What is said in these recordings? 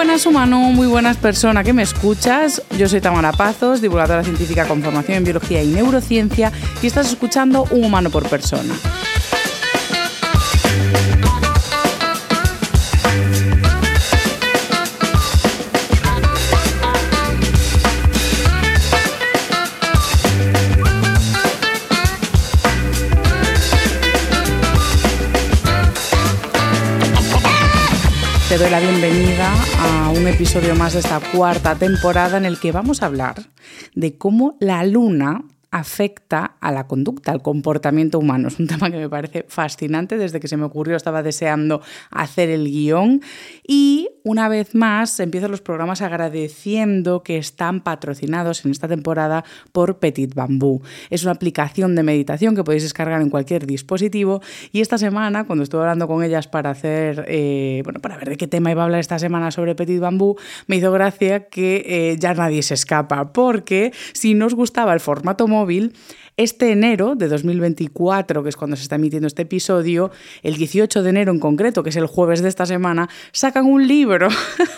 buenas humano, muy buenas persona que me escuchas. Yo soy Tamara Pazos, divulgadora científica con formación en biología y neurociencia y estás escuchando Un humano por persona. Te doy la bienvenida a un episodio más de esta cuarta temporada en el que vamos a hablar de cómo la luna afecta a la conducta, al comportamiento humano. Es un tema que me parece fascinante. Desde que se me ocurrió estaba deseando hacer el guion. Y una vez más empiezo los programas agradeciendo que están patrocinados en esta temporada por Petit Bambú. Es una aplicación de meditación que podéis descargar en cualquier dispositivo. Y esta semana, cuando estuve hablando con ellas para hacer, eh, bueno, para ver de qué tema iba a hablar esta semana sobre Petit Bambú, me hizo gracia que eh, ya nadie se escapa. Porque si nos gustaba el formato este enero de 2024, que es cuando se está emitiendo este episodio, el 18 de enero en concreto, que es el jueves de esta semana, sacan un libro.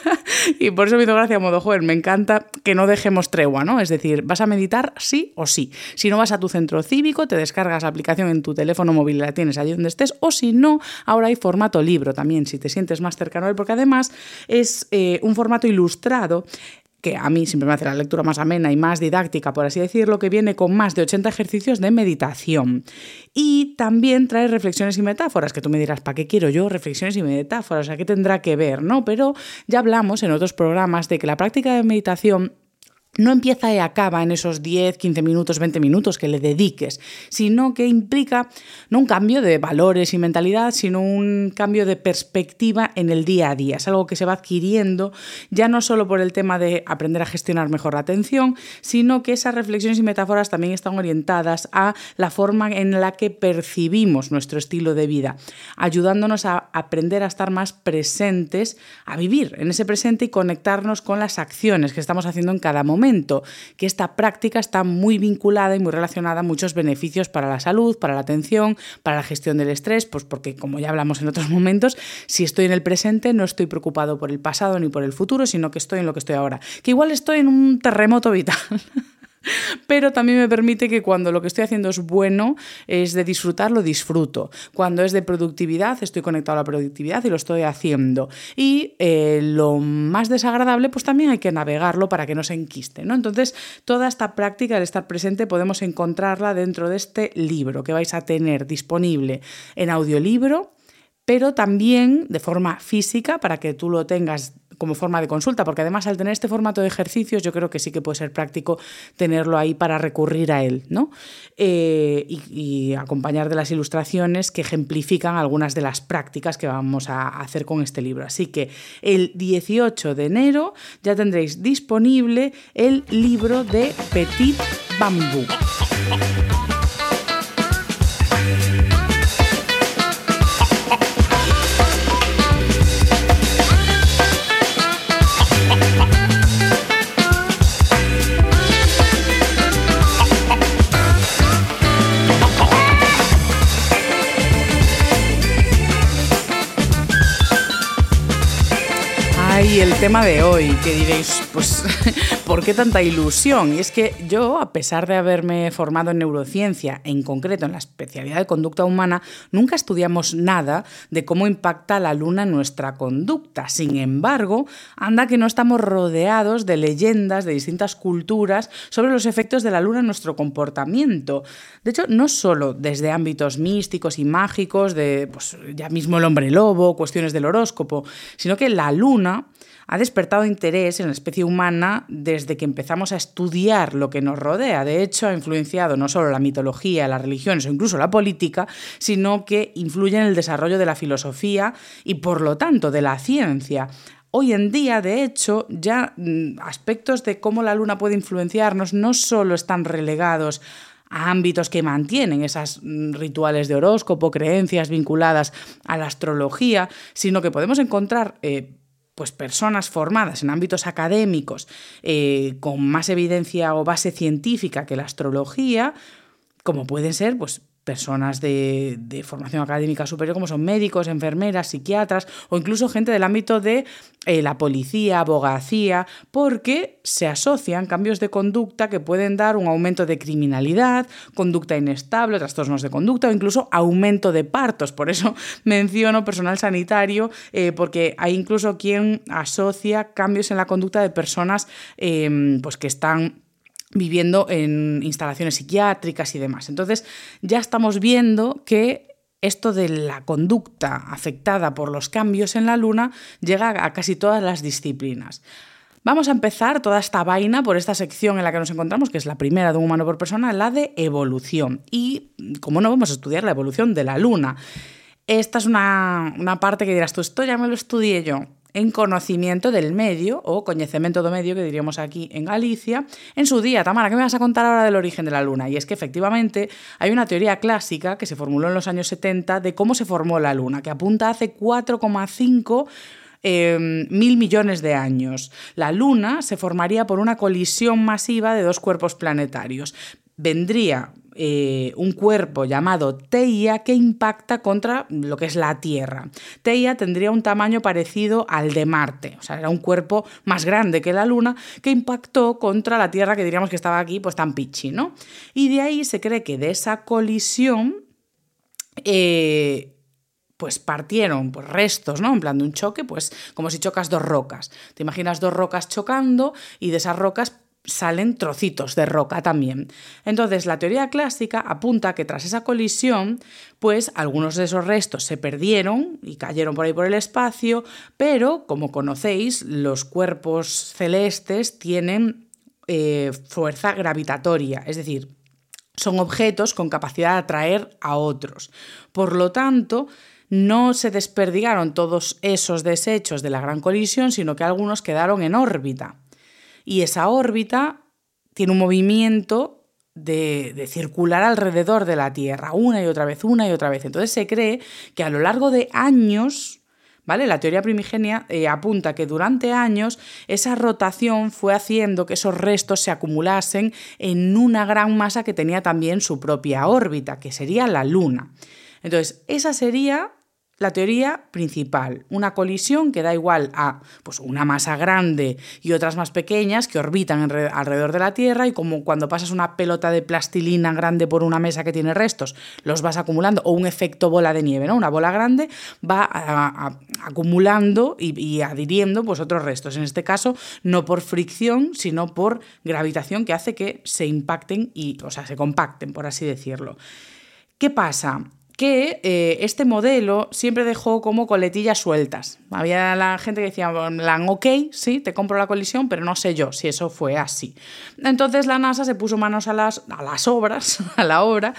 y por eso me hizo gracia modo, joven, me encanta que no dejemos tregua, ¿no? Es decir, vas a meditar sí o sí. Si no vas a tu centro cívico, te descargas la aplicación en tu teléfono móvil y la tienes allí donde estés, o si no, ahora hay formato libro también, si te sientes más cercano a él, porque además es eh, un formato ilustrado que a mí siempre me hace la lectura más amena y más didáctica, por así decirlo, que viene con más de 80 ejercicios de meditación. Y también trae reflexiones y metáforas, que tú me dirás, ¿para qué quiero yo reflexiones y metáforas? Sea, ¿qué tendrá que ver? ¿no? Pero ya hablamos en otros programas de que la práctica de meditación no empieza y acaba en esos 10, 15 minutos, 20 minutos que le dediques, sino que implica no un cambio de valores y mentalidad, sino un cambio de perspectiva en el día a día. Es algo que se va adquiriendo ya no solo por el tema de aprender a gestionar mejor la atención, sino que esas reflexiones y metáforas también están orientadas a la forma en la que percibimos nuestro estilo de vida, ayudándonos a aprender a estar más presentes, a vivir en ese presente y conectarnos con las acciones que estamos haciendo en cada momento que esta práctica está muy vinculada y muy relacionada a muchos beneficios para la salud, para la atención, para la gestión del estrés, pues porque como ya hablamos en otros momentos, si estoy en el presente no estoy preocupado por el pasado ni por el futuro, sino que estoy en lo que estoy ahora, que igual estoy en un terremoto vital. Pero también me permite que cuando lo que estoy haciendo es bueno, es de disfrutar, lo disfruto. Cuando es de productividad, estoy conectado a la productividad y lo estoy haciendo. Y eh, lo más desagradable, pues también hay que navegarlo para que no se enquiste. ¿no? Entonces, toda esta práctica de estar presente podemos encontrarla dentro de este libro que vais a tener disponible en audiolibro pero también de forma física para que tú lo tengas como forma de consulta, porque además al tener este formato de ejercicios yo creo que sí que puede ser práctico tenerlo ahí para recurrir a él, ¿no? Eh, y, y, acompañar de las ilustraciones que ejemplifican algunas de las prácticas que vamos a hacer con este libro. Así que el 18 de enero ya tendréis disponible el libro de Petit Bambú. Y el tema de hoy, que diréis, pues, ¿por qué tanta ilusión? Y es que yo, a pesar de haberme formado en neurociencia, en concreto en la especialidad de conducta humana, nunca estudiamos nada de cómo impacta la luna en nuestra conducta. Sin embargo, anda que no estamos rodeados de leyendas de distintas culturas sobre los efectos de la luna en nuestro comportamiento. De hecho, no solo desde ámbitos místicos y mágicos, de pues, ya mismo el hombre lobo, cuestiones del horóscopo, sino que la luna ha despertado interés en la especie humana desde que empezamos a estudiar lo que nos rodea. De hecho, ha influenciado no solo la mitología, las religiones o incluso la política, sino que influye en el desarrollo de la filosofía y, por lo tanto, de la ciencia. Hoy en día, de hecho, ya mm, aspectos de cómo la luna puede influenciarnos no solo están relegados a ámbitos que mantienen esos mm, rituales de horóscopo, creencias vinculadas a la astrología, sino que podemos encontrar eh, pues personas formadas en ámbitos académicos eh, con más evidencia o base científica que la astrología, como pueden ser pues, personas de, formación académica superior como son médicos, enfermeras, psiquiatras o incluso gente del ámbito de eh, la policía, abogacía, porque se asocian cambios de conducta que pueden dar un aumento de criminalidad, conducta inestable, trastornos de conducta o incluso aumento de partos. Por eso menciono personal sanitario, eh, porque hay incluso quien asocia cambios en la conducta de personas eh, pues que están viviendo en instalaciones psiquiátricas y demás. Entonces ya estamos viendo que esto de la conducta afectada por los cambios en la luna llega a casi todas las disciplinas. Vamos a empezar toda esta vaina por esta sección en la que nos encontramos, que es la primera de un humano por persona, la de evolución. Y, como no, vamos a estudiar la evolución de la luna. Esta es una, una parte que dirás tú, esto ya me lo estudié yo en conocimiento del medio, o conocimiento do medio, que diríamos aquí en Galicia, en su día. Tamara, ¿qué me vas a contar ahora del origen de la Luna? Y es que efectivamente hay una teoría clásica que se formuló en los años 70 de cómo se formó la Luna, que apunta hace 4,5 em, mil millones de años. La Luna se formaría por una colisión masiva de dos cuerpos planetarios. Vendría eh, un cuerpo llamado Teia que impacta contra lo que es la Tierra. Teia tendría un tamaño parecido al de Marte, o sea, era un cuerpo más grande que la Luna que impactó contra la Tierra que diríamos que estaba aquí pues tan pichi, ¿no? Y de ahí se cree que de esa colisión eh, pues partieron pues, restos, ¿no? En plan de un choque, pues como si chocas dos rocas. Te imaginas dos rocas chocando y de esas rocas salen trocitos de roca también. Entonces, la teoría clásica apunta que tras esa colisión, pues algunos de esos restos se perdieron y cayeron por ahí por el espacio, pero, como conocéis, los cuerpos celestes tienen eh, fuerza gravitatoria, es decir, son objetos con capacidad de atraer a otros. Por lo tanto, no se desperdigaron todos esos desechos de la gran colisión, sino que algunos quedaron en órbita y esa órbita tiene un movimiento de, circular alrededor de la Tierra, una y otra vez, una y otra vez. Entonces se cree que a lo largo de años, ¿vale? La teoría primigenia eh, apunta que durante años esa rotación fue haciendo que esos restos se acumulasen en una gran masa que tenía también su propia órbita, que sería la Luna. Entonces, esa sería la teoría principal, una colisión que da igual a pues, una masa grande y otras más pequeñas que orbitan alrededor de la Tierra y como cuando pasas una pelota de plastilina grande por una mesa que tiene restos, los vas acumulando, o un efecto bola de nieve, ¿no? Una bola grande va acumulando y, adhiriendo pues, otros restos. En este caso, no por fricción, sino por gravitación que hace que se impacten y, o sea, se compacten, por así decirlo. ¿Qué pasa? Que eh, este modelo siempre dejó como coletillas sueltas. Había la gente que decía, ok, sí, te compro la colisión, pero no sé yo si eso fue así. Entonces la NASA se puso manos a las, a las obras, a la obra,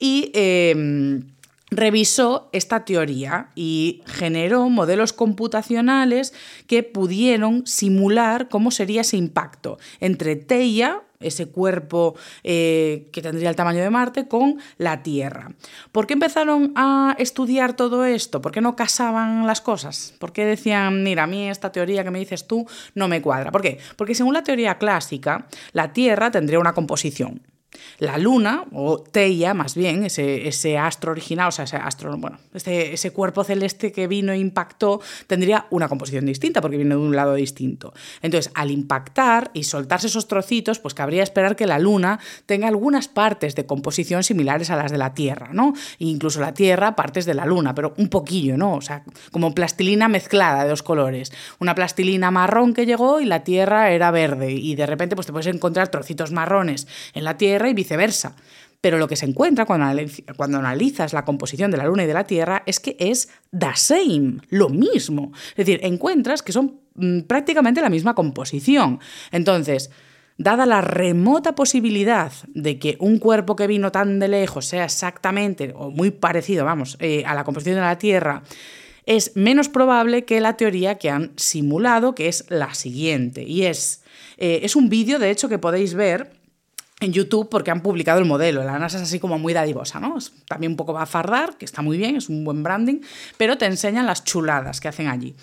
y... Em, revisó esta teoría y generó modelos computacionales que pudieron simular cómo sería ese impacto entre Teia, ese cuerpo eh, que tendría el tamaño de Marte, con la Tierra. ¿Por qué empezaron a estudiar todo esto? ¿Por qué no casaban las cosas? ¿Por qué decían, mira, a mí esta teoría que me dices tú no me cuadra? ¿Por qué? Porque según la teoría clásica, la Tierra tendría una composición. La luna, o Teia más bien, ese, ese astro original, o sea, ese astro, bueno, ese, ese, cuerpo celeste que vino e impactó, tendría una composición distinta, porque viene de un lado distinto. Entonces, al impactar y soltarse esos trocitos, pues cabría esperar que la luna tenga algunas partes de composición similares a las de la Tierra, ¿no? E incluso la Tierra, partes de la luna, pero un poquillo, ¿no? O sea, como plastilina mezclada de dos colores. Una plastilina marrón que llegó y la Tierra era verde, y de repente, pues te puedes encontrar trocitos marrones en la Tierra y viceversa. Pero lo que se encuentra cuando, analizas la composición de la Luna y de la Tierra es que es the same, lo mismo. Es decir, encuentras que son mm, prácticamente la misma composición. Entonces, dada la remota posibilidad de que un cuerpo que vino tan de lejos sea exactamente o muy parecido, vamos, eh, a la composición de la Tierra, es menos probable que la teoría que han simulado, que es la siguiente. Y es, eh, es un vídeo, de hecho, que podéis ver en YouTube porque han publicado el modelo. La NASA es así como muy dadivosa, ¿no? también un poco va a fardar, que está muy bien, es un buen branding, pero te enseñan las chuladas que hacen allí.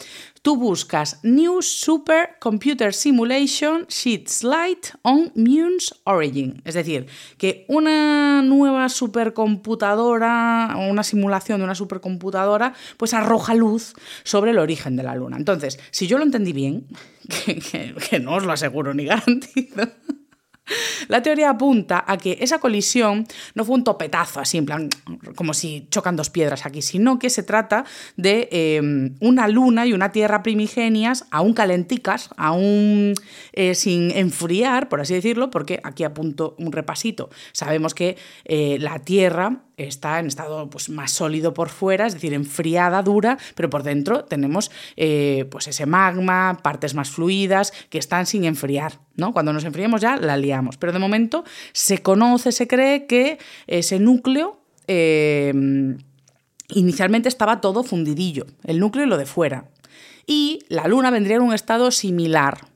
Tú buscas New Super Computer Simulation Sheet Slide on Mune's Origin. Es decir, que una nueva supercomputadora, o una simulación de una supercomputadora, pues arroja luz sobre el origen de la Luna. Entonces, si yo lo entendí bien, que no os lo aseguro ni garantizo, la teoría apunta a que esa colisión no fue un topetazo así, en plan, como si chocan dos piedras aquí, sino que se trata de em, una luna y una tierra primigenias, aún calenticas, aún eh, sin enfriar, por así decirlo, porque aquí apunto un repasito. Sabemos que eh, la tierra está en estado pues, más sólido por fuera, es decir, enfriada, dura, pero por dentro tenemos eh, pues ese magma, partes más fluidas que están sin enfriar. ¿no? Cuando nos enfriemos ya la liamos. Pero de momento se conoce, se cree que ese núcleo eh, inicialmente estaba todo fundidillo, el núcleo y lo de fuera. Y la Luna vendría en un estado similar,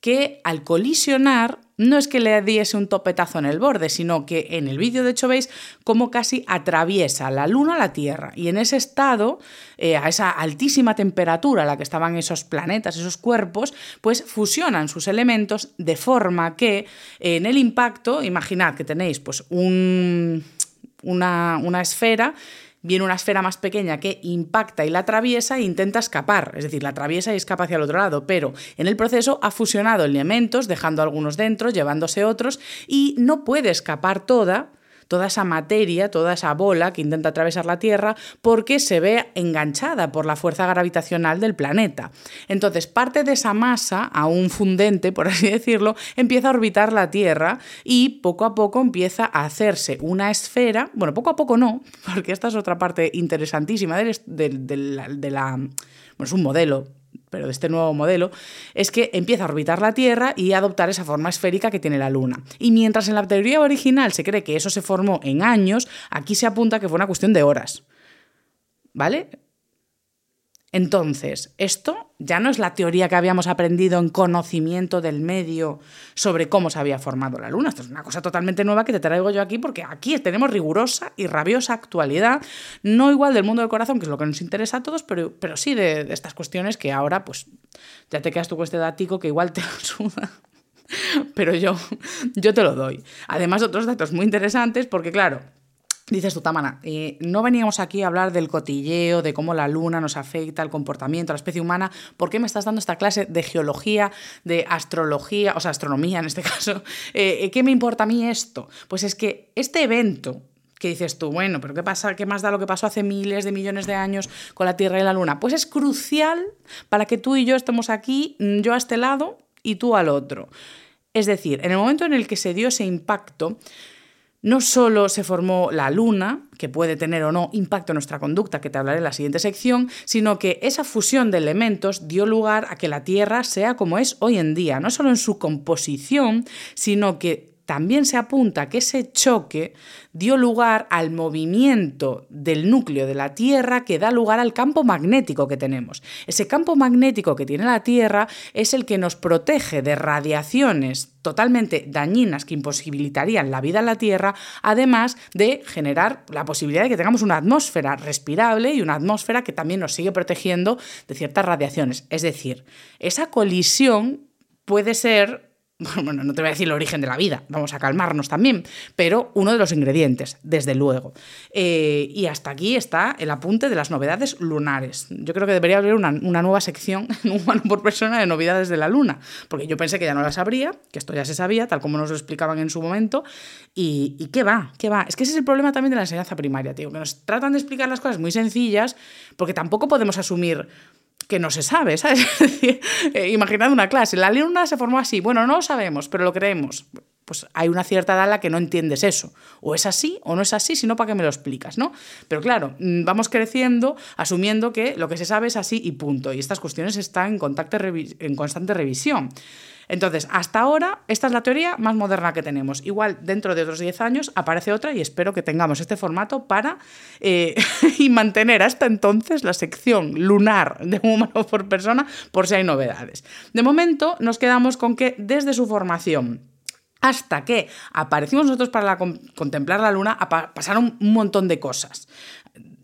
que al colisionar no es que le diese un topetazo en el borde, sino que en el vídeo de hecho veis cómo casi atraviesa la Luna la Tierra. Y en ese estado, eh, a esa altísima temperatura a la que estaban esos planetas, esos cuerpos, pues fusionan sus elementos de forma que en el impacto, imaginad que tenéis pues un, una, una esfera viene una esfera más pequeña que impacta y la atraviesa e intenta escapar, es decir, la atraviesa y escapa hacia el otro lado, pero en el proceso ha fusionado elementos, dejando algunos dentro, llevándose otros, y no puede escapar toda toda esa materia, toda esa bola que intenta atravesar la Tierra, porque se ve enganchada por la fuerza gravitacional del planeta. Entonces, parte de esa masa, aún fundente, por así decirlo, empieza a orbitar la Tierra y poco a poco empieza a hacerse una esfera, bueno, poco a poco no, porque esta es otra parte interesantísima de, la, de la bueno, es un modelo pero de este nuevo modelo, es que empieza a orbitar la Tierra y a adoptar esa forma esférica que tiene la Luna. Y mientras en la teoría original se cree que eso se formó en años, aquí se apunta que fue una cuestión de horas. ¿Vale? Entonces, esto ya no es la teoría que habíamos aprendido en conocimiento del medio sobre cómo se había formado la Luna. Esto es una cosa totalmente nueva que te traigo yo aquí porque aquí tenemos rigurosa y rabiosa actualidad, no igual del mundo del corazón, que es lo que nos interesa a todos, pero, pero sí de, estas cuestiones que ahora, pues, ya te quedas tú con este dático que igual te suda. Pero yo, yo te lo doy. Además, otros datos muy interesantes porque, claro, Dices tú, Tamana, eh, no veníamos aquí a hablar del cotilleo, de cómo la luna nos afecta al comportamiento, a la especie humana. ¿Por qué me estás dando esta clase de geología, de astrología, o sea, astronomía en este caso? Eh, eh, ¿Qué me importa a mí esto? Pues es que este evento que dices tú, bueno, pero ¿qué pasa? ¿Qué más da lo que pasó hace miles de millones de años con la Tierra y la Luna? Pues es crucial para que tú y yo estemos aquí, mm, yo a este lado y tú al otro. Es decir, en el momento en el que se dio ese impacto, no solo se formó la luna, que puede tener o no impacto en nuestra conducta, que te hablaré en la siguiente sección, sino que esa fusión de elementos dio lugar a que la Tierra sea como es hoy en día, no solo en su composición, sino que también se apunta que ese choque dio lugar al movimiento del núcleo de la Tierra que da lugar al campo magnético que tenemos. Ese campo magnético que tiene la Tierra es el que nos protege de radiaciones totalmente dañinas que imposibilitarían la vida en la Tierra, además de generar la posibilidad de que tengamos una atmósfera respirable y una atmósfera que también nos sigue protegiendo de ciertas radiaciones. Es decir, esa colisión puede ser bueno, no te voy a decir el origen de la vida, vamos a calmarnos también, pero uno de los ingredientes, desde luego. Eh, y hasta aquí está el apunte de las novedades lunares. Yo creo que debería haber una, nueva sección en humano por persona de novedades de la luna, porque yo pensé que ya no las habría, que esto ya se sabía, tal como nos lo explicaban en su momento, y, y qué va, qué va. Es que ese es el problema también de la enseñanza primaria, tío, que nos tratan de explicar las cosas muy sencillas, porque tampoco podemos asumir que no se sabe, ¿sabes? Eh, imaginad una clase, la luna se formó así, bueno, no lo sabemos, pero lo creemos. pues hay una cierta edad que no entiendes eso. O es así o no es así, sino para qué me lo explicas, ¿no? Pero claro, mm, vamos creciendo asumiendo que lo que se sabe es así y punto. Y estas cuestiones están en, en constante revisión. Entonces, hasta ahora, esta es la teoría más moderna que tenemos. Igual, dentro de otros 10 años aparece otra y espero que tengamos este formato para eh, y mantener hasta entonces la sección lunar de humano por persona por si hay novedades. De momento, nos quedamos con que desde su formación hasta que aparecimos nosotros para contemplar la luna, pasaron un montón de cosas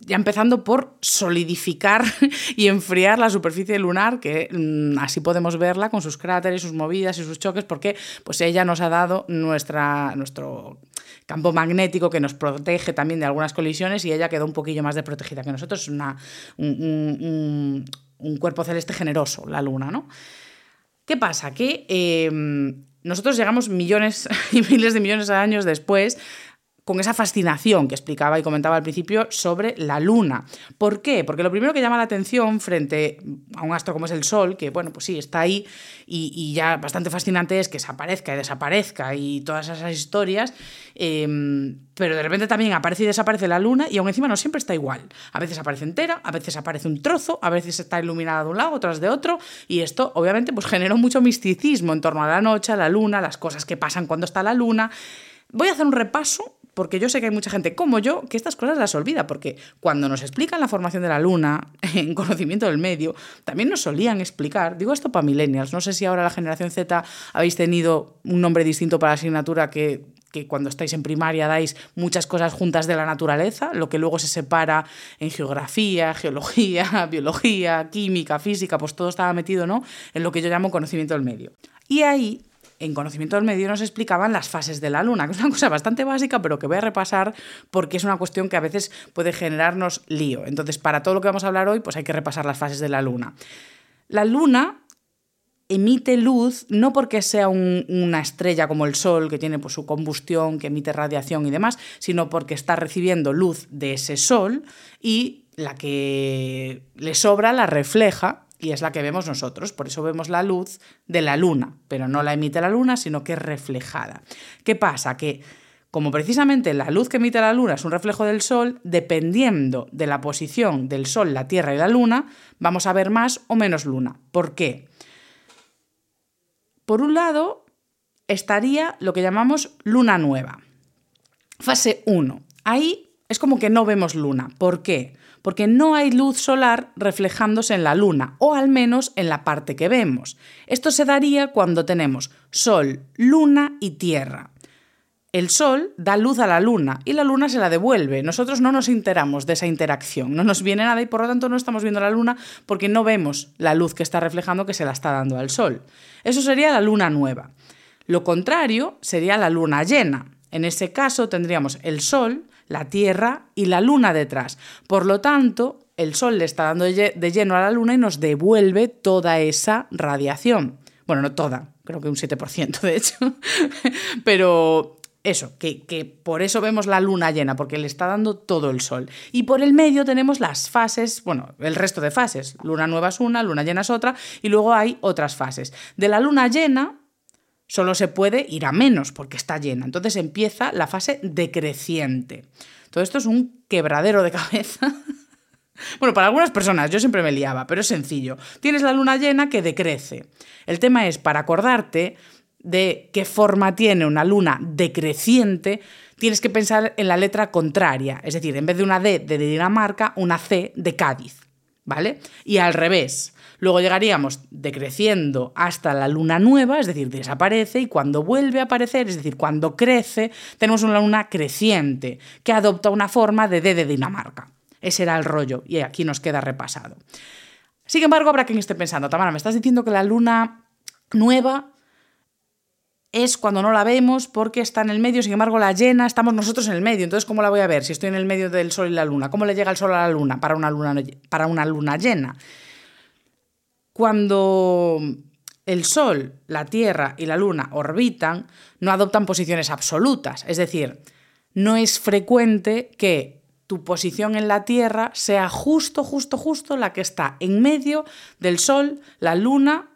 ya empezando por solidificar y enfriar la superficie lunar, que mm, así podemos verla con sus cráteres, sus movidas y sus choques, porque pues ella nos ha dado nuestra, nuestro campo magnético que nos protege también de algunas colisiones y ella quedó un poquillo más desprotegida que nosotros. Es una, un, cuerpo celeste generoso, la luna, ¿no? ¿Qué pasa? Que em, nosotros llegamos millones y miles de millones de años después con esa fascinación que explicaba y comentaba al principio sobre la luna. ¿Por qué? Porque lo primero que llama la atención frente a un astro como es el Sol, que bueno, pues sí, está ahí y, ya bastante fascinante es que se aparezca y desaparezca y todas esas historias, em, pero de repente también aparece y desaparece la luna y aún encima no siempre está igual. A veces aparece entera, a veces aparece un trozo, a veces está iluminada de un lado, otras de otro, y esto obviamente pues generó mucho misticismo en torno a la noche, a la luna, las cosas que pasan cuando está la luna. Voy a hacer un repaso porque yo sé que hay mucha gente como yo que estas cosas las olvida, porque cuando nos explican la formación de la luna en conocimiento del medio, también nos solían explicar, digo esto para millennials, no sé si ahora la generación Z habéis tenido un nombre distinto para la asignatura que, que cuando estáis en primaria dais muchas cosas juntas de la naturaleza, lo que luego se separa en geografía, geología, biología, química, física, pues todo estaba metido ¿no? en lo que yo llamo conocimiento del medio. Y ahí en conocimiento del medio nos explicaban las fases de la luna, que es una cosa bastante básica, pero que voy a repasar porque es una cuestión que a veces puede generarnos lío. Entonces, para todo lo que vamos a hablar hoy, pues hay que repasar las fases de la luna. La luna emite luz no porque sea una estrella como el Sol, que tiene pues, su combustión, que emite radiación y demás, sino porque está recibiendo luz de ese Sol y la que le sobra la refleja y es la que vemos nosotros. Por eso vemos la luz de la luna, pero no la emite la luna, sino que es reflejada. ¿Qué pasa? Que como precisamente la luz que emite la luna es un reflejo del sol, dependiendo de la posición del sol, la Tierra y la luna, vamos a ver más o menos luna. ¿Por qué? Por un lado, estaría lo que llamamos luna nueva. Fase 1. Ahí es como que no vemos luna. ¿Por qué? Porque no hay luz solar reflejándose en la Luna, o al menos en la parte que vemos. Esto se daría cuando tenemos Sol, Luna y Tierra. El Sol da luz a la Luna y la Luna se la devuelve. Nosotros no nos enteramos de esa interacción, no nos viene nada y por lo tanto no estamos viendo la Luna porque no vemos la luz que está reflejando que se la está dando al Sol. Eso sería la Luna nueva. Lo contrario sería la Luna llena. En ese caso tendríamos el Sol, la Tierra y la Luna detrás. Por lo tanto, el Sol le está dando de lleno a la Luna y nos devuelve toda esa radiación. Bueno, no toda, creo que un 7% de hecho. Pero eso, que, que, por eso vemos la luna llena, porque le está dando todo el sol. Y por el medio tenemos las fases, bueno, el resto de fases. Luna nueva es una, luna llena es otra, y luego hay otras fases. De la luna llena solo se puede ir a menos porque está llena. Entonces empieza la fase decreciente. Todo esto es un quebradero de cabeza. Bueno, para algunas personas, yo siempre me liaba, pero es sencillo. Tienes la luna llena que decrece. El tema es, para acordarte de qué forma tiene una luna decreciente, tienes que pensar en la letra contraria. Es decir, en vez de una D de Dinamarca, una C de Cádiz. ¿Vale? Y al revés. Luego llegaríamos decreciendo hasta la luna nueva, es decir, desaparece y cuando vuelve a aparecer, es decir, cuando crece, tenemos una luna creciente que adopta una forma de D de Dinamarca. Ese era el rollo y aquí nos queda repasado. Sin embargo, habrá quien esté pensando, Tamara, me estás diciendo que la luna nueva es cuando no la vemos porque está en el medio, sin embargo la llena, estamos nosotros en el medio, entonces ¿cómo la voy a ver si estoy en el medio del Sol y la Luna? ¿Cómo le llega el Sol a la Luna para una luna, para una luna llena? Cuando el Sol, la Tierra y la Luna orbitan, no adoptan posiciones absolutas. Es decir, no es frecuente que tu posición en la Tierra sea justo, justo, justo la que está en medio del Sol, la Luna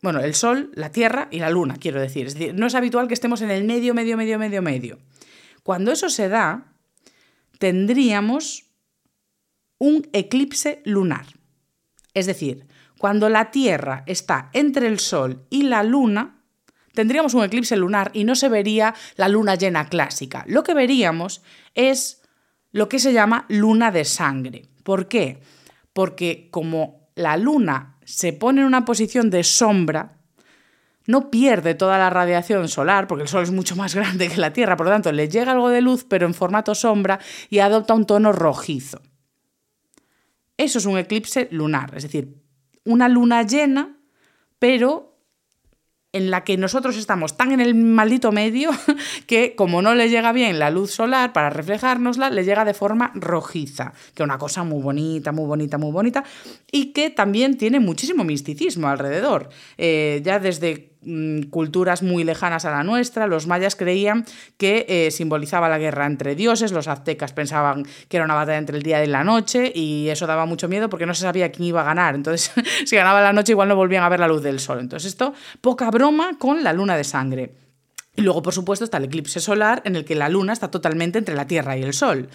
bueno, el Sol, la Tierra y la Luna, quiero decir. Es decir, no es habitual que estemos en el medio, medio, medio, medio, medio. Cuando eso se da, tendríamos un eclipse lunar. Es decir, cuando la Tierra está entre el Sol y la Luna, tendríamos un eclipse lunar y no se vería la luna llena clásica. Lo que veríamos es lo que se llama luna de sangre. ¿Por qué? Porque como la luna se pone en una posición de sombra, no pierde toda la radiación solar, porque el Sol es mucho más grande que la Tierra, por lo tanto le llega algo de luz, pero en formato sombra y adopta un tono rojizo. Eso es un eclipse lunar, es decir, una luna llena, pero en la que nosotros estamos tan en el maldito medio que como no le llega bien la luz solar para reflejárnosla, le llega de forma rojiza, que es una cosa muy bonita, muy bonita, muy bonita, y que también tiene muchísimo misticismo alrededor. Eh, ya desde culturas muy lejanas a la nuestra. Los mayas creían que eh, simbolizaba la guerra entre dioses, los aztecas pensaban que era una batalla entre el día y la noche y eso daba mucho miedo porque no se sabía quién iba a ganar. Entonces, si ganaba la noche igual no volvían a ver la luz del sol. Entonces, esto, poca broma con la luna de sangre. Y luego, por supuesto, está el eclipse solar en el que la luna está totalmente entre la Tierra y el Sol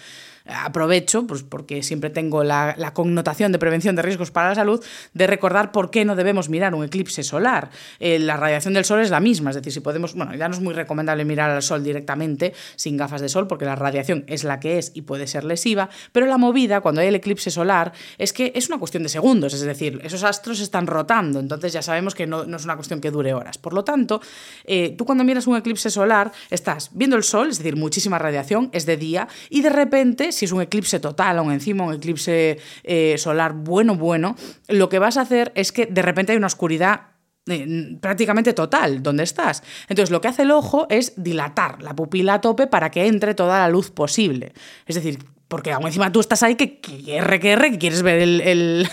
aprovecho, pues porque siempre tengo la, connotación de prevención de riesgos para la salud, de recordar por qué no debemos mirar un eclipse solar. Eh, la radiación del sol es la misma, es decir, si podemos, bueno, ya no es muy recomendable mirar al sol directamente sin gafas de sol, porque la radiación es la que es y puede ser lesiva, pero la movida cuando hay el eclipse solar es que es una cuestión de segundos, es decir, esos astros están rotando, entonces ya sabemos que no, es una cuestión que dure horas. Por lo tanto, eh, tú cuando miras un eclipse solar estás viendo el sol, es decir, muchísima radiación, es de día, y de repente si es un eclipse total, aún encima un eclipse eh, solar bueno, bueno, lo que vas a hacer es que de repente hay una oscuridad eh, prácticamente total donde estás. Entonces lo que hace el ojo es dilatar la pupila a tope para que entre toda la luz posible. Es decir, porque aún encima tú estás ahí que, que R, que que quieres ver el,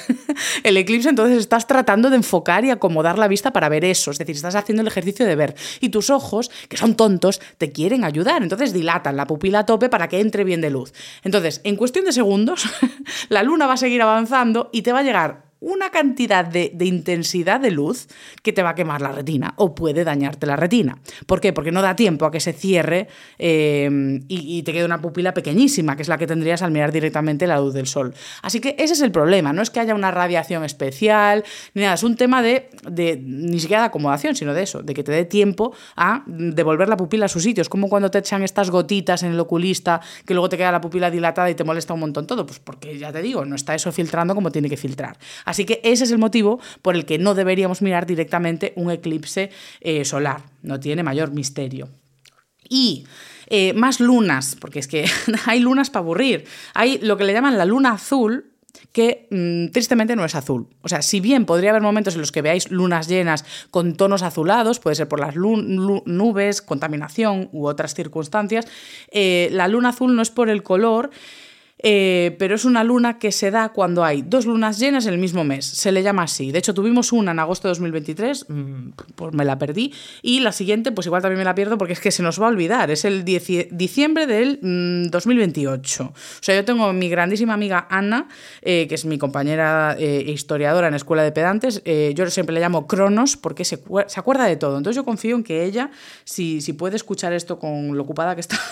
eclipse, entonces estás tratando de enfocar y acomodar la vista para ver eso. Es decir, estás haciendo el ejercicio de ver. Y tus ojos, que son tontos, te quieren ayudar. Entonces dilatan la pupila a tope para que entre bien de luz. Entonces, en cuestión de segundos, la luna va a seguir avanzando y te va a llegar una cantidad de, intensidad de luz que te va a quemar la retina o puede dañarte la retina. ¿Por qué? Porque no da tiempo a que se cierre eh, y, te quede una pupila pequeñísima, que es la que tendrías al mirar directamente la luz del sol. Así que ese es el problema, no es que haya una radiación especial, ni nada, es un tema de, de ni siquiera de acomodación, sino de eso, de que te dé tiempo a devolver la pupila a sus sitios, como cuando te echan estas gotitas en el oculista, que luego te queda la pupila dilatada y te molesta un montón todo, pues porque ya te digo, no está eso filtrando como tiene que filtrar. Así que ese es el motivo por el que no deberíamos mirar directamente un eclipse eh, solar. No tiene mayor misterio. Y eh, más lunas, porque es que hay lunas para aburrir. Hay lo que le llaman la luna azul, que mm, tristemente no es azul. O sea, si bien podría haber momentos en los que veáis lunas llenas con tonos azulados, puede ser por las nubes, contaminación u otras circunstancias, eh, la luna azul no es por el color, eh, pero es una luna que se da cuando hay dos lunas llenas en el mismo mes. Se le llama así. De hecho, tuvimos una en agosto de 2023, mm, pues me la perdí, y la siguiente, pues igual también me la pierdo porque es que se nos va a olvidar. Es el diciembre del 2028. Mm, o sea, yo tengo mi grandísima amiga Ana, eh, que es mi compañera e historiadora en Escuela de Pedantes. yo siempre le llamo Cronos porque se, se, acuerda de todo. Entonces yo confío en que ella, si, si puede escuchar esto con lo ocupada que está,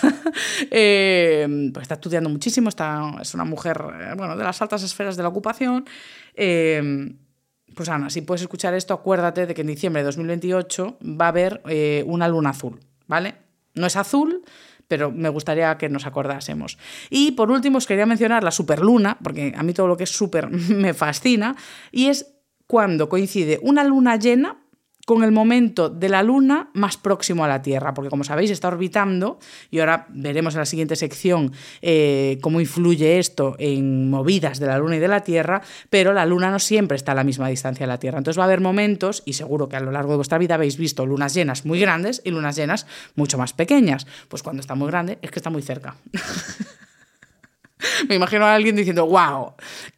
pues está estudiando muchísimo, está es una mujer eh, bueno, de las altas esferas de la ocupación. Eh, pues Ana, si puedes escuchar esto, acuérdate de que en diciembre de 2028 va a haber eh, una luna azul, ¿vale? No es azul, pero me gustaría que nos acordásemos. Y por último, os quería mencionar la superluna, porque a mí todo lo que es super me fascina, y es cuando coincide una luna llena con el momento de la Luna más próximo a la Tierra, porque como sabéis está orbitando, y ahora veremos en la siguiente sección eh, cómo influye esto en movidas de la Luna y de la Tierra, pero la Luna no siempre está a la misma distancia de la Tierra. Entonces va a haber momentos, y seguro que a lo largo de vuestra vida habéis visto lunas llenas muy grandes y lunas llenas mucho más pequeñas. Pues cuando está muy grande es que está muy cerca. Me imagino a alguien diciendo, wow,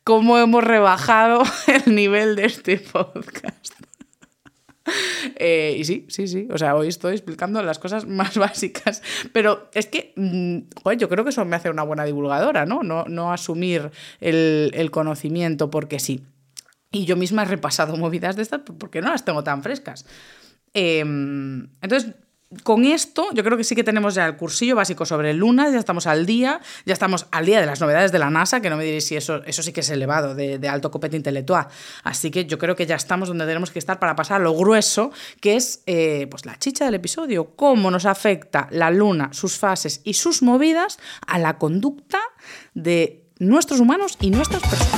cómo hemos rebajado el nivel de este podcast. Eh, y sí, sí, sí. O sea, hoy estoy explicando las cosas más básicas. Pero es que, mm, yo creo que eso me hace una buena divulgadora, ¿no? No, no asumir el, el conocimiento porque sí. Y yo misma he repasado movidas de estas porque no las tengo tan frescas. Em, entonces, con esto, yo creo que sí que tenemos ya el cursillo básico sobre Luna, ya estamos al día, ya estamos al día de las novedades de la NASA, que no me diréis si eso, eso sí que es elevado, de, alto copete intelectual. Así que yo creo que ya estamos donde tenemos que estar para pasar a lo grueso, que es eh, pues la chicha del episodio, cómo nos afecta la Luna, sus fases y sus movidas a la conducta de nuestros humanos y nuestras personas.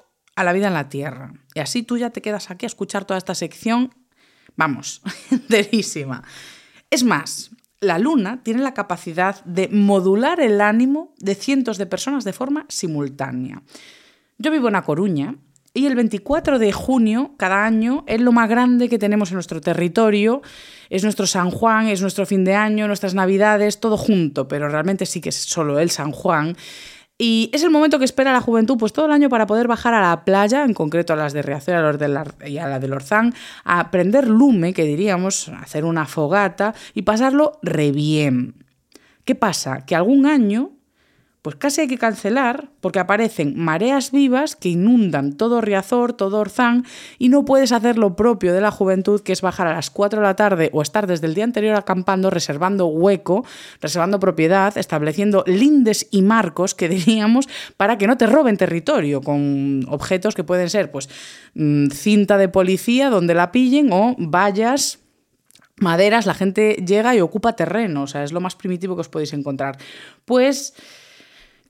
a la vida en la Tierra. Y así tú ya te quedas aquí a escuchar toda esta sección, vamos, enterísima. Es más, la Luna tiene la capacidad de modular el ánimo de cientos de personas de forma simultánea. Yo vivo en A Coruña y el 24 de junio cada año es lo más grande que tenemos en nuestro territorio. Es nuestro San Juan, es nuestro fin de año, nuestras navidades, todo junto, pero realmente sí que es solo el San Juan. Y es el momento que espera la juventud pues todo el año para poder bajar a la playa, en concreto a las de Riachuelo y a la de Lorzán, a prender lume, que diríamos, hacer una fogata y pasarlo re bien. ¿Qué pasa? Que algún año pues casi hay que cancelar porque aparecen mareas vivas que inundan todo Riazor, todo Orzán y no puedes hacer lo propio de la juventud que es bajar a las 4 de la tarde o estar desde el día anterior acampando, reservando hueco, reservando propiedad, estableciendo lindes y marcos que diríamos para que no te roben territorio con objetos que pueden ser pues mm, cinta de policía donde la pillen o vallas maderas, la gente llega y ocupa terreno, o sea, es lo más primitivo que os podéis encontrar. Pues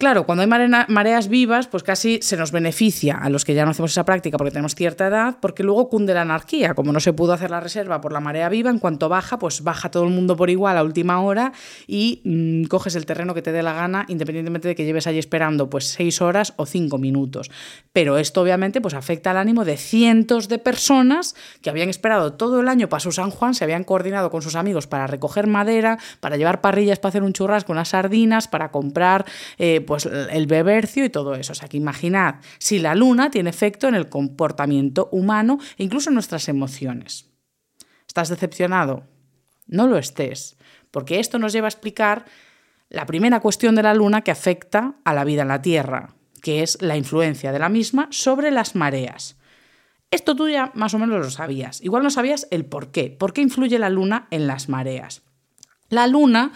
Claro, cuando hay mareas vivas, pues casi se nos beneficia a los que ya no hacemos esa práctica porque tenemos cierta edad, porque luego cunde la anarquía. Como no se pudo hacer la reserva por la marea viva, en cuanto baja, pues baja todo el mundo por igual a última hora y mm, coges el terreno que te dé la gana, independientemente de que lleves allí esperando pues seis horas o cinco minutos. Pero esto obviamente pues afecta al ánimo de cientos de personas que habían esperado todo el año para su San Juan, se habían coordinado con sus amigos para recoger madera, para llevar parrillas para hacer un churrasco, unas sardinas, para comprar eh, pues el bebercio y todo eso. O sea, que imaginad si la luna tiene efecto en el comportamiento humano e incluso en nuestras emociones. ¿Estás decepcionado? No lo estés, porque esto nos lleva a explicar la primera cuestión de la luna que afecta a la vida en la Tierra, que es la influencia de la misma sobre las mareas. Esto tú ya más o menos lo sabías. Igual no sabías el por qué. ¿Por qué influye la luna en las mareas? La luna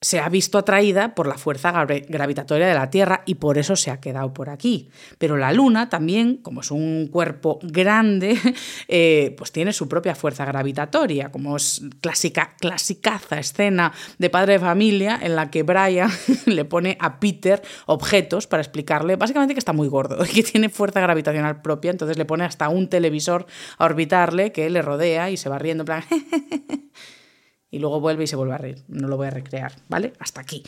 se ha visto atraída por la fuerza gravitatoria de la Tierra y por eso se ha quedado por aquí. Pero la Luna también, como es un cuerpo grande, eh, pues tiene su propia fuerza gravitatoria, como es clásica, clasicaza escena de padre de familia en la que Brian le pone a Peter objetos para explicarle básicamente que está muy gordo y que tiene fuerza gravitacional propia, entonces le pone hasta un televisor a orbitarle que le rodea y se va riendo en plan y luego vuelve y se vuelve a reír. No lo voy a recrear, ¿vale? Hasta aquí.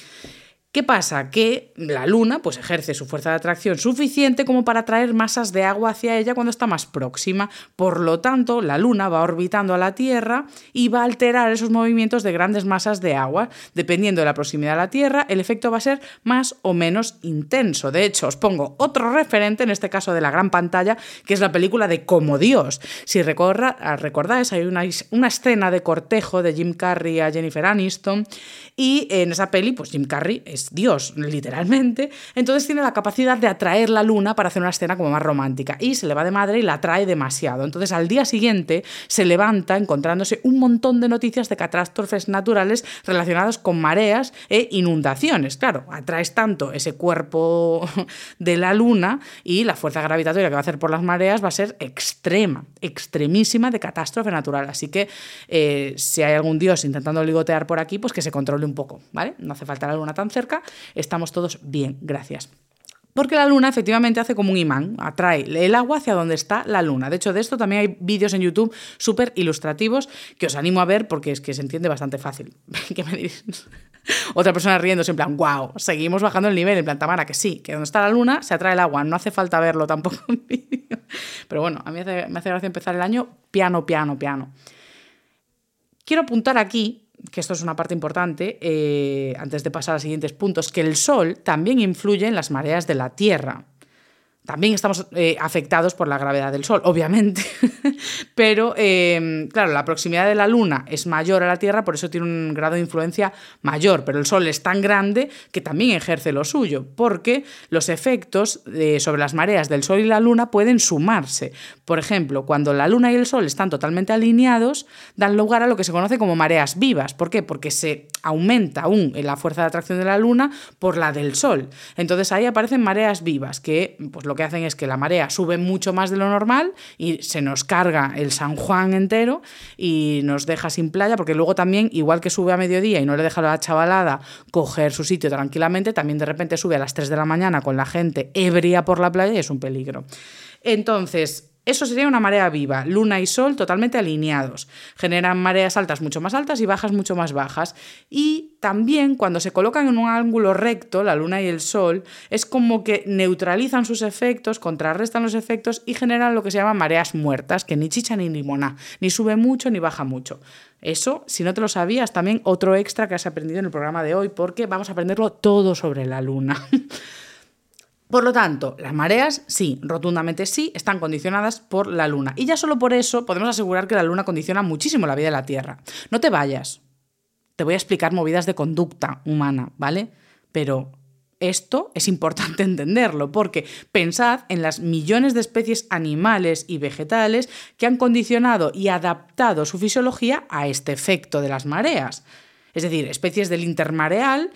¿Qué pasa? Que la Luna pues, ejerce su fuerza de atracción suficiente como para atraer masas de agua hacia ella cuando está más próxima. Por lo tanto, la Luna va orbitando a la Tierra y va a alterar esos movimientos de grandes masas de agua. Dependiendo de la proximidad a la Tierra, el efecto va a ser más o menos intenso. De hecho, os pongo otro referente, en este caso de la gran pantalla, que es la película de Como Dios. Si recordáis, hay una, una escena de cortejo de Jim Carrey a Jennifer Aniston y en esa peli, pues Jim Carrey es Dios, literalmente, entonces tiene la capacidad de atraer la luna para hacer una escena como más romántica y se le va de madre y la atrae demasiado. Entonces al día siguiente se levanta encontrándose un montón de noticias de catástrofes naturales relacionadas con mareas e inundaciones. Claro, atraes tanto ese cuerpo de la luna y la fuerza gravitatoria que va a hacer por las mareas va a ser extrema, extremísima de catástrofe natural. Así que eh, si hay algún dios intentando ligotear por aquí, pues que se controle un poco, ¿vale? No hace falta la luna tan cerca, estamos todos bien, gracias. Porque la luna efectivamente hace como un imán, atrae el agua hacia donde está la luna. De hecho, de esto también hay vídeos en YouTube súper ilustrativos que os animo a ver porque es que se entiende bastante fácil. Otra persona riéndose en plan, wow, seguimos bajando el nivel, en plan, Tamara, que sí, que donde está la luna se atrae el agua, no hace falta verlo tampoco en vídeo. Pero bueno, a mí me hace gracia empezar el año piano, piano, piano. Quiero apuntar aquí que esto es una parte importante, eh, antes de pasar a los siguientes puntos, que el Sol también influye en las mareas de la Tierra también estamos eh, afectados por la gravedad del Sol, obviamente, pero em, claro, la proximidad de la Luna es mayor a la Tierra, por eso tiene un grado de influencia mayor, pero el Sol es tan grande que también ejerce lo suyo, porque los efectos eh, sobre las mareas del Sol y la Luna pueden sumarse. Por ejemplo, cuando la Luna y el Sol están totalmente alineados, dan lugar a lo que se conoce como mareas vivas. ¿Por qué? Porque se aumenta aún la fuerza de atracción de la Luna por la del Sol. Entonces ahí aparecen mareas vivas, que pues lo que hacen es que la marea sube mucho más de lo normal y se nos carga el San Juan entero y nos deja sin playa, porque luego también, igual que sube a mediodía y no le deja a la chavalada coger su sitio tranquilamente, también de repente sube a las 3 de la mañana con la gente ebria por la playa y es un peligro. Entonces, eso sería una marea viva, luna y sol totalmente alineados. Generan mareas altas mucho más altas y bajas mucho más bajas. Y también cuando se colocan en un ángulo recto, la luna y el sol, es como que neutralizan sus efectos, contrarrestan los efectos y generan lo que se llama mareas muertas, que ni chicha ni limona, ni sube mucho ni baja mucho. Eso, si no te lo sabías, también otro extra que has aprendido en el programa de hoy, porque vamos a aprenderlo todo sobre la luna. Por lo tanto, las mareas, sí, rotundamente sí, están condicionadas por la Luna. Y ya solo por eso podemos asegurar que la Luna condiciona muchísimo la vida de la Tierra. No te vayas. Te voy a explicar movidas de conducta humana, ¿vale? Pero esto es importante entenderlo, porque pensad en las millones de especies animales y vegetales que han condicionado y adaptado su fisiología a este efecto de las mareas. Es decir, especies del intermareal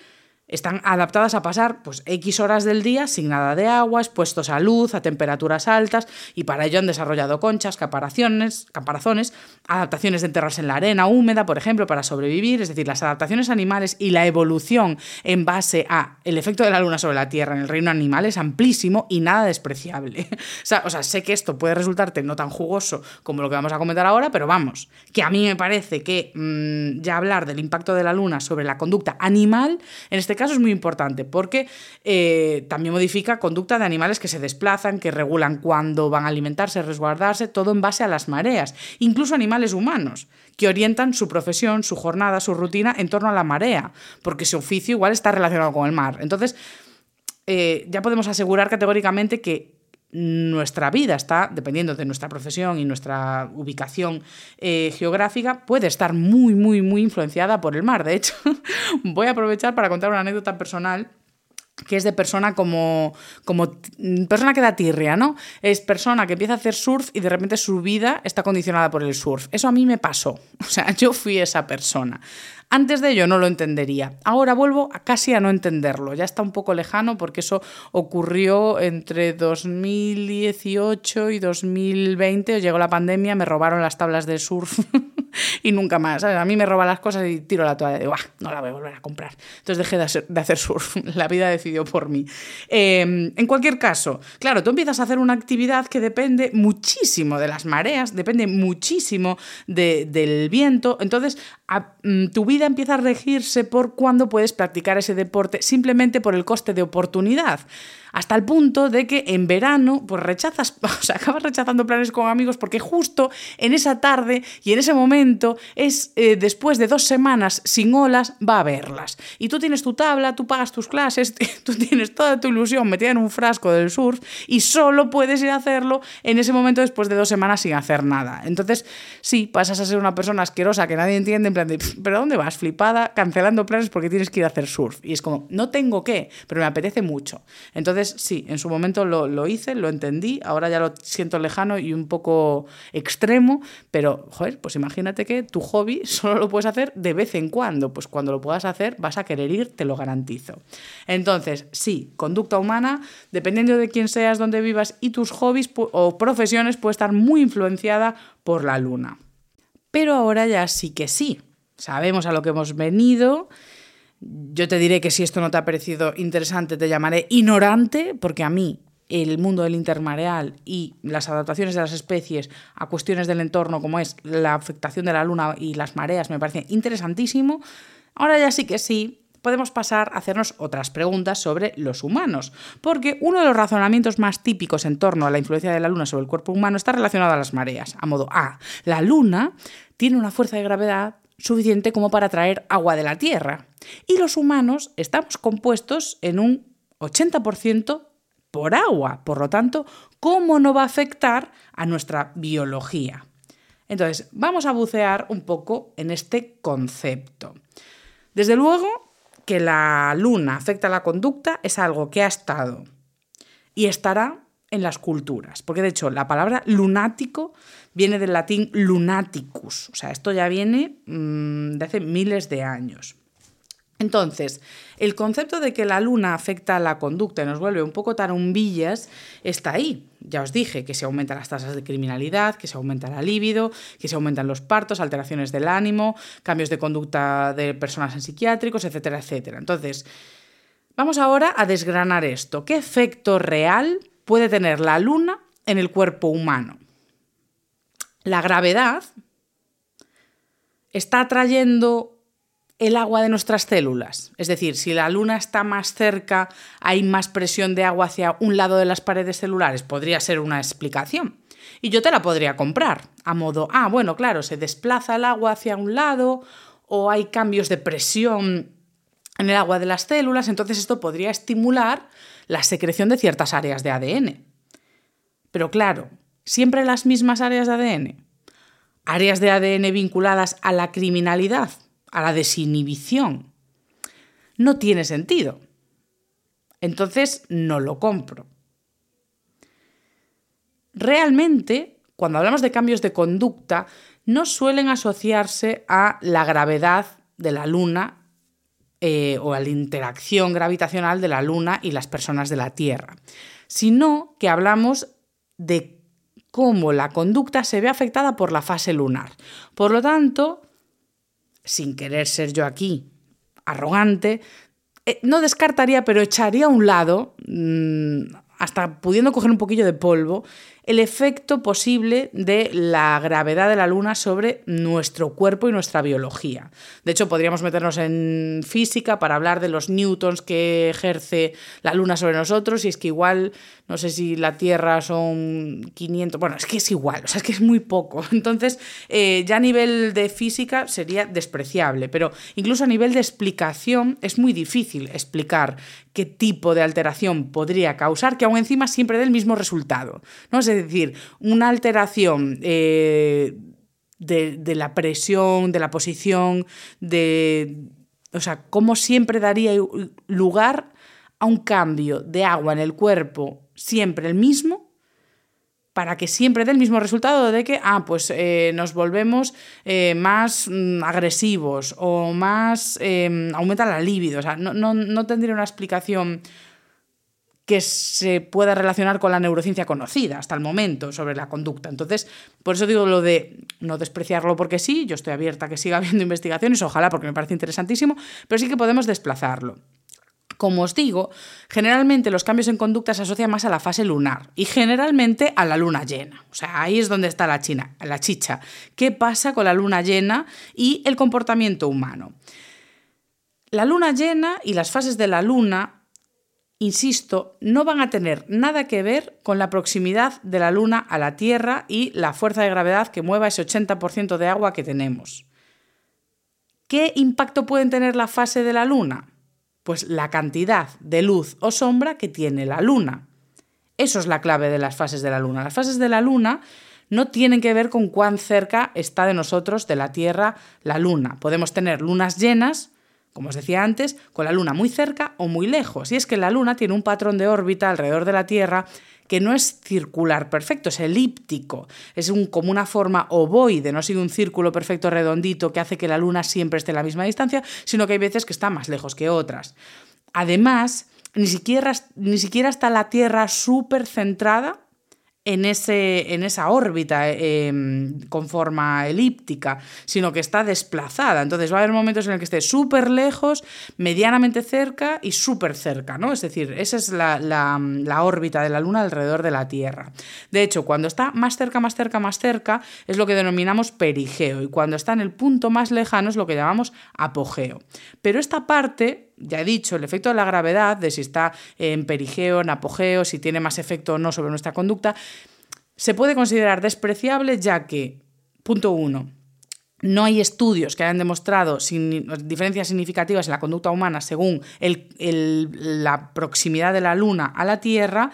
están adaptadas a pasar pues, X horas del día sin nada de agua, expuestos a luz, a temperaturas altas, y para ello han desarrollado conchas, caparazones, caparazones, adaptaciones de enterrarse en la arena húmeda, por ejemplo, para sobrevivir. Es decir, las adaptaciones animales y la evolución en base a el efecto de la luna sobre la Tierra en el reino animal es amplísimo y nada despreciable. o, sea, sé que esto puede resultarte no tan jugoso como lo que vamos a comentar ahora, pero vamos, que a mí me parece que mm, ya hablar del impacto de la luna sobre la conducta animal, en este caso, caso es muy importante porque eh, también modifica conducta de animales que se desplazan, que regulan cuándo van a alimentarse, resguardarse, todo en base a las mareas, incluso animales humanos que orientan su profesión, su jornada, su rutina en torno a la marea, porque su oficio igual está relacionado con el mar. Entonces, eh, ya podemos asegurar categóricamente que nuestra vida está, dependiendo de nuestra profesión y nuestra ubicación eh, geográfica, puede estar muy, muy, muy influenciada por el mar. De hecho, voy a aprovechar para contar una anécdota personal que es de persona como, como persona que da tirria, ¿no? Es persona que empieza a hacer surf y de repente su vida está condicionada por el surf. Eso a mí me pasó. O sea, yo fui esa persona. Antes de ello no lo entendería. Ahora vuelvo a casi a no entenderlo. Ya está un poco lejano porque eso ocurrió entre 2018 y 2020. Llegó la pandemia, me robaron las tablas de surf y nunca más. A mí me roban las cosas y tiro la toalla. Digo, no la voy a volver a comprar. Entonces dejé de hacer, surf. La vida decidió por mí. Em, en cualquier caso, claro, tú empiezas a hacer una actividad que depende muchísimo de las mareas, depende muchísimo del viento. Entonces, mm, tu vida empieza a regirse por cuándo puedes practicar ese deporte simplemente por el coste de oportunidad. Hasta el punto de que en verano pues rechazas, o sea, acabas rechazando planes con amigos porque justo en esa tarde y en ese momento es eh, después de dos semanas sin olas va a verlas. Y tú tienes tu tabla, tú pagas tus clases, tú tienes toda tu ilusión metida en un frasco del surf y solo puedes ir a hacerlo en ese momento después de dos semanas sin hacer nada. Entonces, sí, pasas a ser una persona asquerosa que nadie entiende, en plan de, ¿pero dónde vas? Flipada, cancelando planes porque tienes que ir a hacer surf. Y es como, no tengo que, pero me apetece mucho. Entonces, sí, en su momento lo, lo hice, lo entendí, ahora ya lo siento lejano y un poco extremo, pero, joder, pues imagínate que tu hobby solo lo puedes hacer de vez en cuando. Pues cuando lo puedas hacer, vas a querer ir, te lo garantizo. Entonces, sí, conducta humana, dependiendo de quién seas, dónde vivas y tus hobbies o profesiones, puede estar muy influenciada por la luna. Pero ahora ya sí que sí. Sabemos a lo que hemos venido. Yo te diré que si esto no te ha parecido interesante, te llamaré ignorante, porque a mí el mundo del intermareal y las adaptaciones de las especies a cuestiones del entorno, como es la afectación de la luna y las mareas, me parece interesantísimo. Ahora ya sí que sí, podemos pasar a hacernos otras preguntas sobre los humanos, porque uno de los razonamientos más típicos en torno a la influencia de la Luna sobre el cuerpo humano está relacionado a las mareas, a modo A. La Luna tiene una fuerza de gravedad suficiente como para traer agua de la Tierra, y los humanos estamos compuestos en un 80% por agua, por lo tanto, ¿cómo no va a afectar a nuestra biología? Entonces, vamos a bucear un poco en este concepto. Desde luego, que la luna afecta a la conducta es algo que ha estado y estará en las culturas. Porque de hecho la palabra lunático viene del latín lunaticus. O sea, esto ya viene mmm, de hace miles de años. Entonces, el concepto de que la luna afecta la conducta y nos vuelve un poco tarumbillas está ahí. Ya os dije que se aumentan las tasas de criminalidad, que se aumenta la libido, que se aumentan los partos, alteraciones del ánimo, cambios de conducta de personas en psiquiátricos, etcétera, etcétera. Entonces, vamos ahora a desgranar esto. ¿Qué efecto real puede tener la luna en el cuerpo humano? La gravedad está trayendo el agua de nuestras células. Es decir, si la luna está más cerca, hay más presión de agua hacia un lado de las paredes celulares. Podría ser una explicación. Y yo te la podría comprar, a modo, ah, bueno, claro, se desplaza el agua hacia un lado o hay cambios de presión en el agua de las células, entonces esto podría estimular la secreción de ciertas áreas de ADN. Pero claro, siempre las mismas áreas de ADN. Áreas de ADN vinculadas a la criminalidad, a la desinhibición. No tiene sentido. Entonces no lo compro. Realmente, cuando hablamos de cambios de conducta, no suelen asociarse a la gravedad de la Luna eh, o a la interacción gravitacional de la Luna y las personas de la Tierra, sino que hablamos de cómo la conducta se ve afectada por la fase lunar. Por lo tanto, sin querer ser yo aquí arrogante, eh, no descartaría, pero echaría a un lado, mmm, hasta pudiendo coger un poquillo de polvo, el efecto posible de la gravedad de la Luna sobre nuestro cuerpo y nuestra biología. De hecho, podríamos meternos en física para hablar de los newtons que ejerce la Luna sobre nosotros y es que igual, no sé si la Tierra son 500, bueno, es que es igual, o sea, es que es muy poco. Entonces, eh, ya a nivel de física sería despreciable, pero incluso a nivel de explicación es muy difícil explicar qué tipo de alteración podría causar que aún encima siempre dé el mismo resultado. ¿no? Decir, una alteración eh, de, la presión, de la posición, de... O sea, cómo siempre daría lugar a un cambio de agua en el cuerpo, siempre el mismo, para que siempre dé el mismo resultado de que, ah, pues eh, nos volvemos eh, más mm, agresivos o más... Eh, aumenta la libido. O sea, no, no tendría una explicación que se pueda relacionar con la neurociencia conocida hasta el momento sobre la conducta. Entonces, por eso digo lo de no despreciarlo porque sí, yo estoy abierta a que siga habiendo investigaciones, ojalá porque me parece interesantísimo, pero sí que podemos desplazarlo. Como os digo, generalmente los cambios en conducta se asocian más a la fase lunar y generalmente a la luna llena. O sea, ahí es donde está la, china, la chicha. ¿Qué pasa con la luna llena y el comportamiento humano? La luna llena y las fases de la luna insisto, no van a tener nada que ver con la proximidad de la Luna a la Tierra y la fuerza de gravedad que mueva ese 80% de agua que tenemos. ¿Qué impacto pueden tener la fase de la Luna? Pues la cantidad de luz o sombra que tiene la Luna. Eso es la clave de las fases de la Luna. Las fases de la Luna no tienen que ver con cuán cerca está de nosotros, de la Tierra, la Luna. Podemos tener lunas llenas como os decía antes, con la Luna muy cerca o muy lejos. Y es que la Luna tiene un patrón de órbita alrededor de la Tierra que no es circular perfecto, es elíptico. Es como una forma ovoide, no sigue un círculo perfecto redondito que hace que la Luna siempre esté a la misma distancia, sino que hay veces que está más lejos que otras. Además, ni siquiera, ni siquiera está la Tierra súper centrada en, ese, en esa órbita em, con forma elíptica, sino que está desplazada. Entonces va a haber momentos en el que esté súper lejos, medianamente cerca y súper cerca, ¿no? Es decir, esa es la, la, órbita de la Luna alrededor de la Tierra. De hecho, cuando está más cerca, más cerca, más cerca, es lo que denominamos perigeo, y cuando está en el punto más lejano es lo que llamamos apogeo. Pero esta parte ya he dicho, el efecto de la gravedad, de si está en perigeo, en apogeo, si tiene más efecto o no sobre nuestra conducta, se puede considerar despreciable ya que, punto uno, no hay estudios que hayan demostrado diferencias significativas en la conducta humana según la proximidad de la Luna a la Tierra,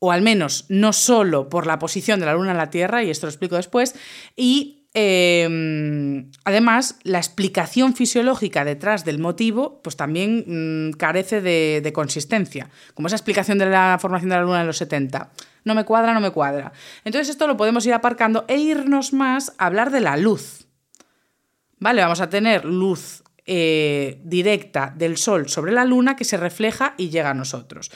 o al menos no solo por la posición de la Luna en la Tierra, y esto lo explico después, y Em, además, la explicación fisiológica detrás del motivo, pues también mm, carece de, consistencia, como esa explicación de la formación de la luna en los 70. No me cuadra, no me cuadra. Entonces esto lo podemos ir aparcando e irnos más a hablar de la luz. Vale, vamos a tener luz eh, directa del Sol sobre la Luna que se refleja y llega a nosotros.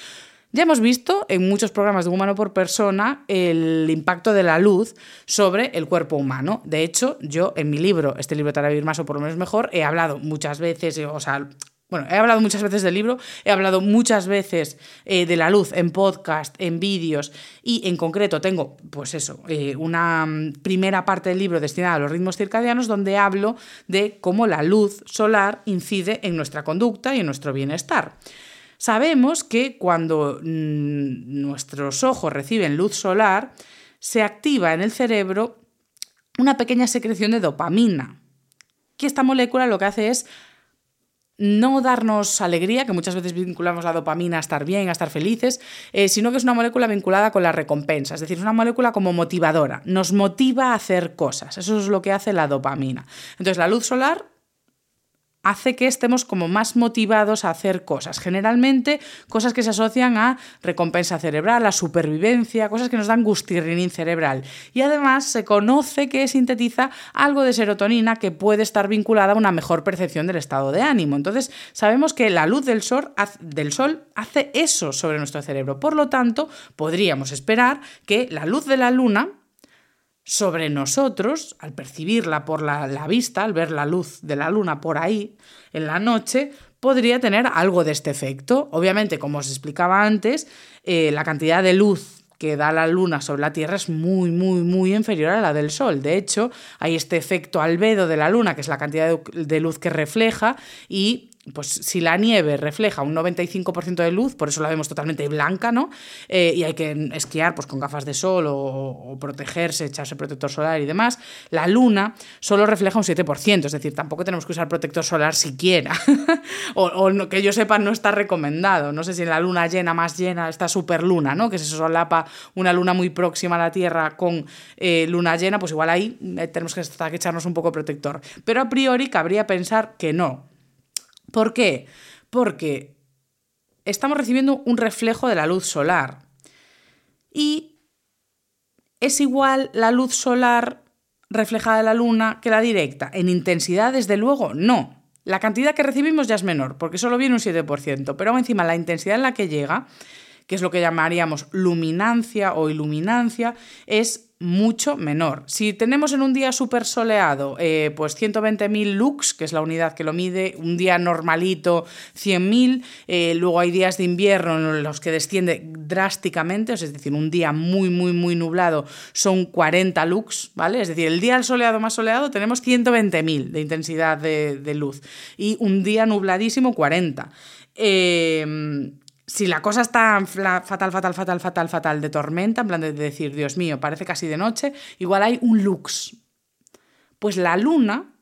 Ya hemos visto en muchos programas de Humano por Persona el impacto de la luz sobre el cuerpo humano. De hecho, yo en mi libro, este libro vivir más o por lo menos mejor, he hablado muchas veces, o sea, bueno, he hablado muchas veces del libro, he hablado muchas veces eh, de la luz en podcast, en vídeos y en concreto tengo, pues eso, eh, una primera parte del libro destinada a los ritmos circadianos donde hablo de cómo la luz solar incide en nuestra conducta y en nuestro bienestar. Sabemos que cuando mm, nuestros ojos reciben luz solar, se activa en el cerebro una pequeña secreción de dopamina, que esta molécula lo que hace es no darnos alegría, que muchas veces vinculamos la dopamina a estar bien, a estar felices, eh, sino que es una molécula vinculada con la recompensa, es decir, es una molécula como motivadora, nos motiva a hacer cosas, eso es lo que hace la dopamina. Entonces la luz solar hace que estemos como más motivados a hacer cosas. Generalmente cosas que se asocian a recompensa cerebral, a supervivencia, cosas que nos dan gustirrinín cerebral. Y además se conoce que sintetiza algo de serotonina que puede estar vinculada a una mejor percepción del estado de ánimo. Entonces sabemos que la luz del sol, del sol hace eso sobre nuestro cerebro. Por lo tanto, podríamos esperar que la luz de la luna sobre nosotros, al percibirla por la, vista, al ver la luz de la luna por ahí en la noche, podría tener algo de este efecto. Obviamente, como os explicaba antes, eh, la cantidad de luz que da la luna sobre la Tierra es muy, muy, muy inferior a la del Sol. De hecho, hay este efecto albedo de la luna, que es la cantidad de luz que refleja, y pues si la nieve refleja un 95% de luz, por eso la vemos totalmente blanca, ¿no? Eh, y hay que esquiar pues, con gafas de sol o, protegerse, echarse protector solar y demás, la luna solo refleja un 7%, es decir, tampoco tenemos que usar protector solar siquiera. o, que yo sepa, no está recomendado. No sé si en la luna llena, más llena, esta superluna, ¿no? Que se solapa una luna muy próxima a la Tierra con eh, luna llena, pues igual ahí eh, tenemos que, que echarnos un poco protector. Pero a priori cabría pensar que no, ¿Por qué? Porque estamos recibiendo un reflejo de la luz solar. Y es igual la luz solar reflejada de la luna que la directa. En intensidad, desde luego, no. La cantidad que recibimos ya es menor, porque solo viene un 7%, pero encima la intensidad en la que llega, que es lo que llamaríamos luminancia o iluminancia, es mucho menor. Si tenemos en un día súper soleado, eh, pues 120.000 lux, que es la unidad que lo mide, un día normalito 100.000, eh, luego hay días de invierno en los que desciende drásticamente, es decir, un día muy, muy, muy nublado son 40 lux, ¿vale? Es decir, el día soleado más soleado tenemos 120.000 de intensidad de, de, luz y un día nubladísimo 40. Eh, si la cosa está fatal, fatal, fatal, fatal, fatal de tormenta, en plan de decir, Dios mío, parece casi de noche, igual hay un lux. Pues la luna,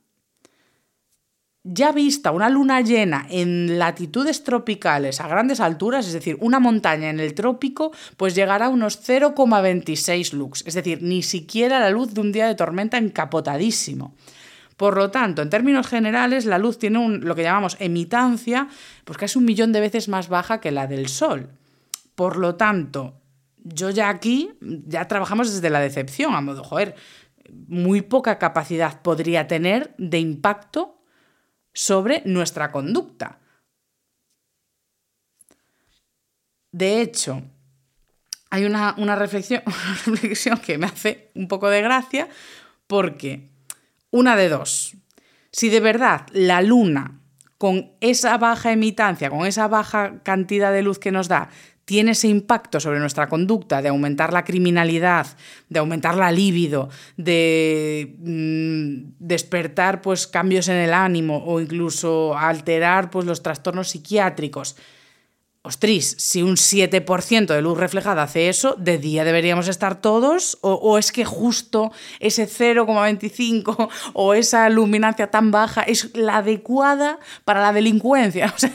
ya vista una luna llena en latitudes tropicales a grandes alturas, es decir, una montaña en el trópico, pues llegará a unos 0,26 lux, es decir, ni siquiera la luz de un día de tormenta encapotadísimo. Por lo tanto, en términos generales, la luz tiene lo que llamamos emitancia, pues casi un millón de veces más baja que la del Sol. Por lo tanto, yo ya aquí, ya trabajamos desde la decepción, a modo, joder, muy poca capacidad podría tener de impacto sobre nuestra conducta. De hecho, hay una, una, reflexión, una reflexión que me hace un poco de gracia porque una de dos. Si de verdad la luna, con esa baja emitancia, con esa baja cantidad de luz que nos da, tiene ese impacto sobre nuestra conducta de aumentar la criminalidad, de aumentar la libido, de mm, despertar pues, cambios en el ánimo o incluso alterar pues, los trastornos psiquiátricos, ostris, si un 7% de luz reflejada hace eso, ¿de día deberíamos estar todos? ¿O, es que justo ese 0,25 o esa luminancia tan baja es la adecuada para la delincuencia? O sea,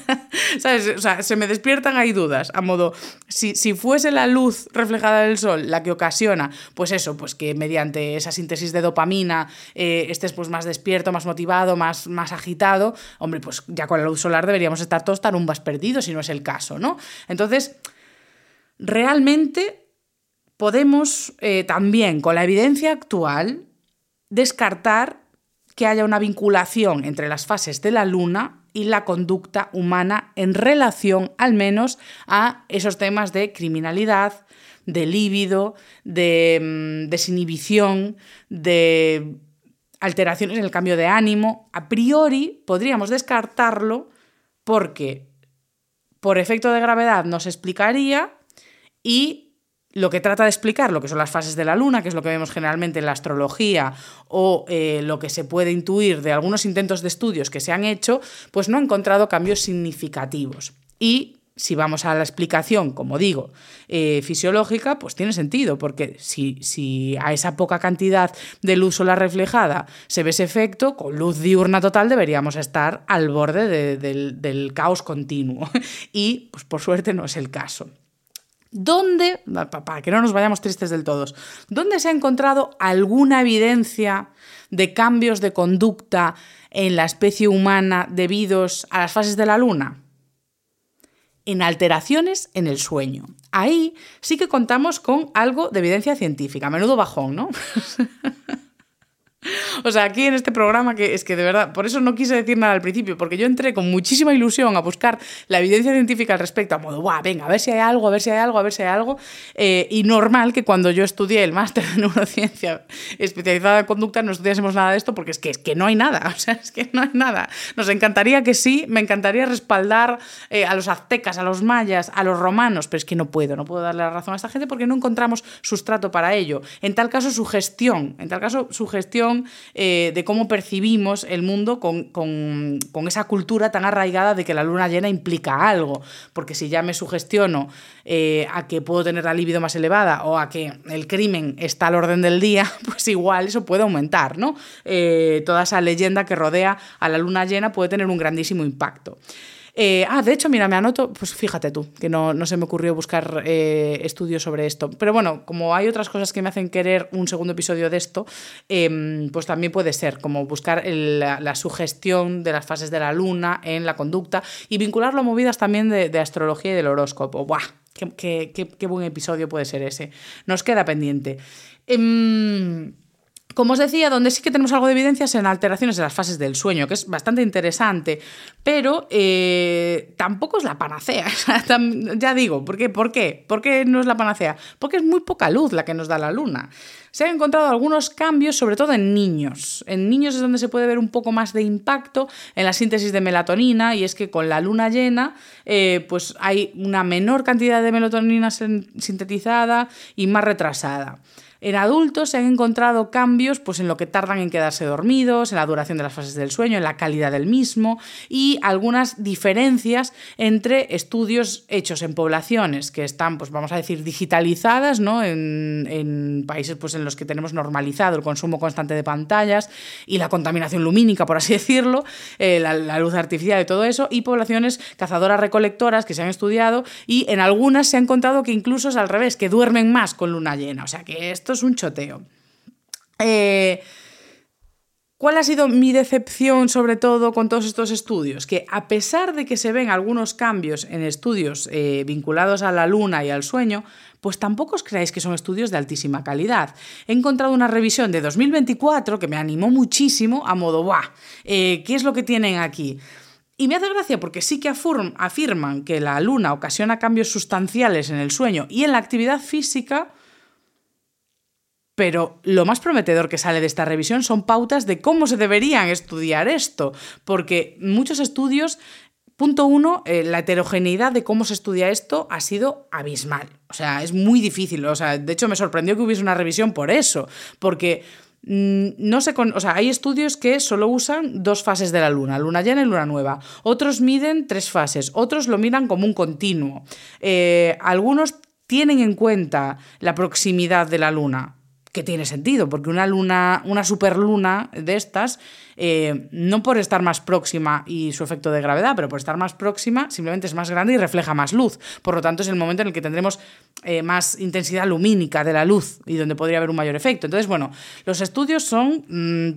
¿sabes? O sea, se me despiertan ahí dudas, a modo, si, si fuese la luz reflejada del sol la que ocasiona, pues eso, pues que mediante esa síntesis de dopamina eh, estés pues más despierto, más motivado, más, más agitado, hombre, pues ya con la luz solar deberíamos estar todos tarumbas perdidos, si no es el caso. Entonces, realmente podemos eh, también, con la evidencia actual, descartar que haya una vinculación entre las fases de la luna y la conducta humana en relación al menos a esos temas de criminalidad, de líbido, de mm, desinhibición, de alteraciones en el cambio de ánimo. A priori podríamos descartarlo porque por efecto de gravedad nos explicaría y lo que trata de explicar, lo que son las fases de la luna, que es lo que vemos generalmente en la astrología o eh, lo que se puede intuir de algunos intentos de estudios que se han hecho, pues no ha encontrado cambios significativos. Y si vamos a la explicación, como digo, eh, fisiológica, pues tiene sentido, porque si, si, a esa poca cantidad de luz solar reflejada se ve ese efecto, con luz diurna total deberíamos estar al borde del, del caos continuo. Y, pues por suerte, no es el caso. ¿Dónde, para que no nos vayamos tristes del todo, dónde se ha encontrado alguna evidencia de cambios de conducta en la especie humana debidos a las fases de la luna? En alteraciones en el sueño. Ahí sí que contamos con algo de evidencia científica, menudo bajón, ¿no? O sea, aquí en este programa, que es que de verdad, por eso no quise decir nada al principio, porque yo entré con muchísima ilusión a buscar la evidencia científica al respecto, a modo, ¡guau! Venga, a ver si hay algo, a ver si hay algo, a ver si hay algo. Eh, y normal que cuando yo estudié el máster de neurociencia especializada en conducta no estudiásemos nada de esto, porque es que, es que no hay nada, o sea, es que no hay nada. Nos encantaría que sí, me encantaría respaldar eh, a los aztecas, a los mayas, a los romanos, pero es que no puedo, no puedo darle la razón a esta gente porque no encontramos sustrato para ello. En tal caso, su gestión, en tal caso, su gestión eh, de cómo percibimos el mundo con, esa cultura tan arraigada de que la luna llena implica algo. Porque si ya me sugestiono eh, a que puedo tener la libido más elevada o a que el crimen está al orden del día, pues igual eso puede aumentar, ¿no? Eh, toda esa leyenda que rodea a la luna llena puede tener un grandísimo impacto. Eh, ah, de hecho, mira, me anoto, pues fíjate tú, que no, se me ocurrió buscar eh, estudios sobre esto. Pero bueno, como hay otras cosas que me hacen querer un segundo episodio de esto, em, pues también puede ser, como buscar la, sugestión de las fases de la luna en la conducta y vincularlo a movidas también de, astrología y del horóscopo. ¡Buah! Qué, qué, buen episodio puede ser ese. Nos queda pendiente. Como os decía, donde sí que tenemos algo de evidencias en alteraciones de las fases del sueño, que es bastante interesante, pero eh, tampoco es la panacea. ya digo, ¿por qué? ¿por qué? ¿Por qué no es la panacea? Porque es muy poca luz la que nos da la luna. Se han encontrado algunos cambios, sobre todo en niños. En niños es donde se puede ver un poco más de impacto en la síntesis de melatonina, y es que con la luna llena, eh, pues hay una menor cantidad de melatonina sintetizada y más retrasada. En adultos se han encontrado cambios pues, en lo que tardan en quedarse dormidos, en la duración de las fases del sueño, en la calidad del mismo y algunas diferencias entre estudios hechos en poblaciones que están, pues vamos a decir, digitalizadas, ¿no? en, en países pues, en los que tenemos normalizado el consumo constante de pantallas y la contaminación lumínica, por así decirlo, eh, la, la luz artificial y todo eso, y poblaciones cazadoras recolectoras que se han estudiado y en algunas se ha encontrado que incluso es al revés, que duermen más con luna llena. O sea que esto es un choteo. Eh, ¿Cuál ha sido mi decepción sobre todo con todos estos estudios? Que a pesar de que se ven algunos cambios en estudios eh, vinculados a la luna y al sueño, pues tampoco os creáis que son estudios de altísima calidad. He encontrado una revisión de 2024 que me animó muchísimo a modo, ¡buah! Eh, ¿Qué es lo que tienen aquí? Y me hace gracia porque sí que afirman que la luna ocasiona cambios sustanciales en el sueño y en la actividad física, pero lo más prometedor que sale de esta revisión son pautas de cómo se deberían estudiar esto, porque muchos estudios Punto uno, eh, la heterogeneidad de cómo se estudia esto ha sido abismal. O sea, es muy difícil. O sea, de hecho, me sorprendió que hubiese una revisión por eso. Porque mm, no sé, o sea, hay estudios que solo usan dos fases de la luna, luna llena y luna nueva. Otros miden tres fases, otros lo miran como un continuo. Eh, algunos tienen en cuenta la proximidad de la luna, que tiene sentido, porque una luna, una superluna de estas eh, no por estar más próxima y su efecto de gravedad, pero por estar más próxima, simplemente es más grande y refleja más luz. Por lo tanto, es el momento en el que tendremos eh, más intensidad lumínica de la luz y donde podría haber un mayor efecto. Entonces, bueno, los estudios son mmm.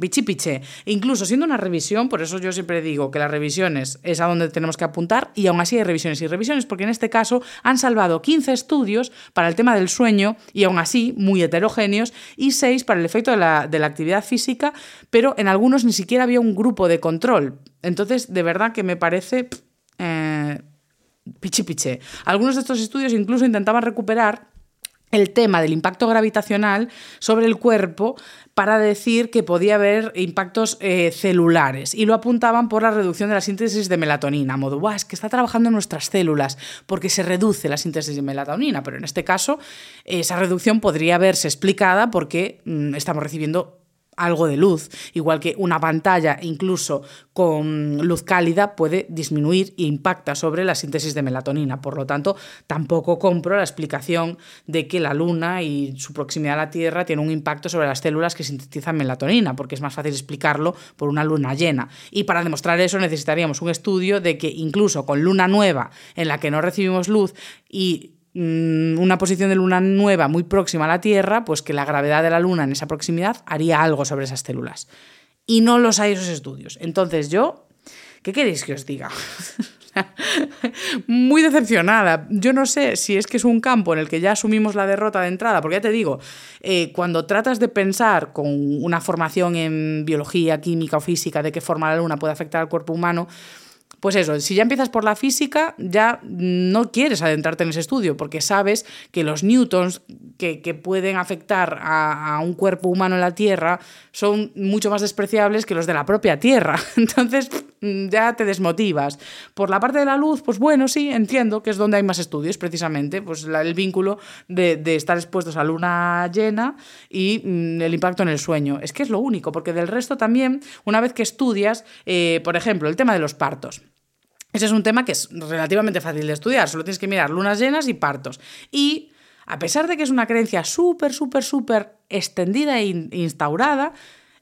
Incluso siendo una revisión, por eso yo siempre digo que las revisiones es a donde tenemos que apuntar y aún así hay revisiones y revisiones, porque en este caso han salvado 15 estudios para el tema del sueño y aún así muy heterogéneos y 6 para el efecto de la, de la actividad física, pero en algunos ni siquiera había un grupo de control. Entonces, de verdad que me parece eh, piche. Algunos de estos estudios incluso intentaban recuperar el tema del impacto gravitacional sobre el cuerpo para decir que podía haber impactos eh, celulares y lo apuntaban por la reducción de la síntesis de melatonina, a modo, es que está trabajando en nuestras células porque se reduce la síntesis de melatonina, pero en este caso esa reducción podría verse explicada porque mm, estamos recibiendo algo de luz, igual que una pantalla incluso con luz cálida puede disminuir e impacta sobre la síntesis de melatonina. Por lo tanto, tampoco compro la explicación de que la luna y su proximidad a la Tierra tiene un impacto sobre las células que sintetizan melatonina, porque es más fácil explicarlo por una luna llena. Y para demostrar eso necesitaríamos un estudio de que incluso con luna nueva en la que no recibimos luz y una posición de luna nueva muy próxima a la Tierra, pues que la gravedad de la luna en esa proximidad haría algo sobre esas células. Y no los hay esos estudios. Entonces yo, ¿qué queréis que os diga? muy decepcionada. Yo no sé si es que es un campo en el que ya asumimos la derrota de entrada, porque ya te digo, eh, cuando tratas de pensar con una formación en biología, química o física de qué forma la luna puede afectar al cuerpo humano, pues eso, si ya empiezas por la física, ya no quieres adentrarte en ese estudio, porque sabes que los newtons que, pueden afectar a, un cuerpo humano en la Tierra son mucho más despreciables que los de la propia Tierra. Entonces ya te desmotivas. Por la parte de la luz, pues bueno, sí, entiendo que es donde hay más estudios, precisamente, pues el vínculo de, estar expuestos a luna llena y mm, el impacto en el sueño. Es que es lo único, porque del resto también, una vez que estudias, eh, por ejemplo, el tema de los partos. Ese es un tema que es relativamente fácil de estudiar, solo tienes que mirar lunas llenas y partos. Y a pesar de que es una creencia súper, súper, súper extendida e instaurada,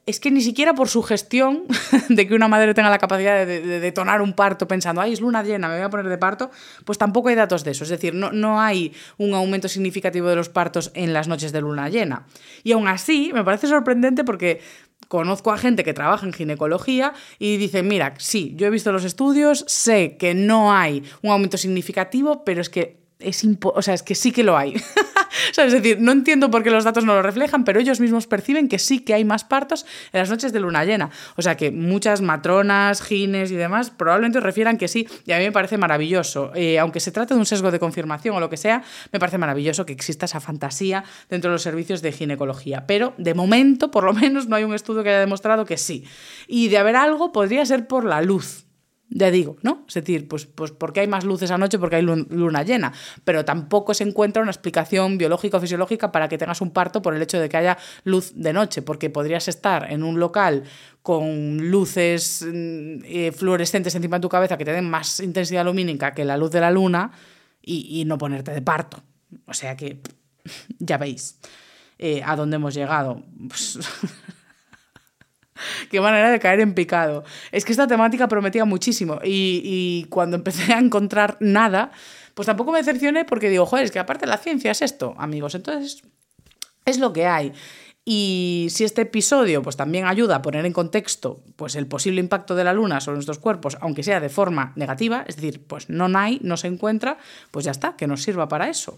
es que ni siquiera por su gestión de que una madre tenga la capacidad de, detonar un parto pensando, ay, es luna llena, me voy a poner de parto, pues tampoco hay datos de eso. Es decir, no, no hay un aumento significativo de los partos en las noches de luna llena. Y aún así, me parece sorprendente porque conozco a gente que trabaja en ginecología y dicen, mira, sí, yo he visto los estudios, sé que no hay un aumento significativo, pero es que es, o sea, es que sí que lo hay. es decir, no entiendo por qué los datos no lo reflejan, pero ellos mismos perciben que sí que hay más partos en las noches de luna llena. O sea que muchas matronas, gines y demás probablemente refieran que sí, y a mí me parece maravilloso. Eh, aunque se trate de un sesgo de confirmación o lo que sea, me parece maravilloso que exista esa fantasía dentro de los servicios de ginecología. Pero de momento, por lo menos, no hay un estudio que haya demostrado que sí. Y de haber algo, podría ser por la luz ya digo, ¿no? Es decir, pues, pues porque hay más luces anoche, porque hay luna llena, pero tampoco se encuentra una explicación biológica o fisiológica para que tengas un parto por el hecho de que haya luz de noche, porque podrías estar en un local con luces mm, eh, fluorescentes encima de tu cabeza que te den más intensidad lumínica que la luz de la luna y, no ponerte de parto. O sea que ya veis eh, a dónde hemos llegado. Pues, Qué manera de caer en picado. Es que esta temática prometía muchísimo y, cuando empecé a encontrar nada, pues tampoco me decepcioné porque digo, joder, es que aparte la ciencia es esto, amigos. Entonces, es lo que hay. Y si este episodio pues, también ayuda a poner en contexto pues, el posible impacto de la luna sobre nuestros cuerpos, aunque sea de forma negativa, es decir, pues no hay, no se encuentra, pues ya está, que nos sirva para eso.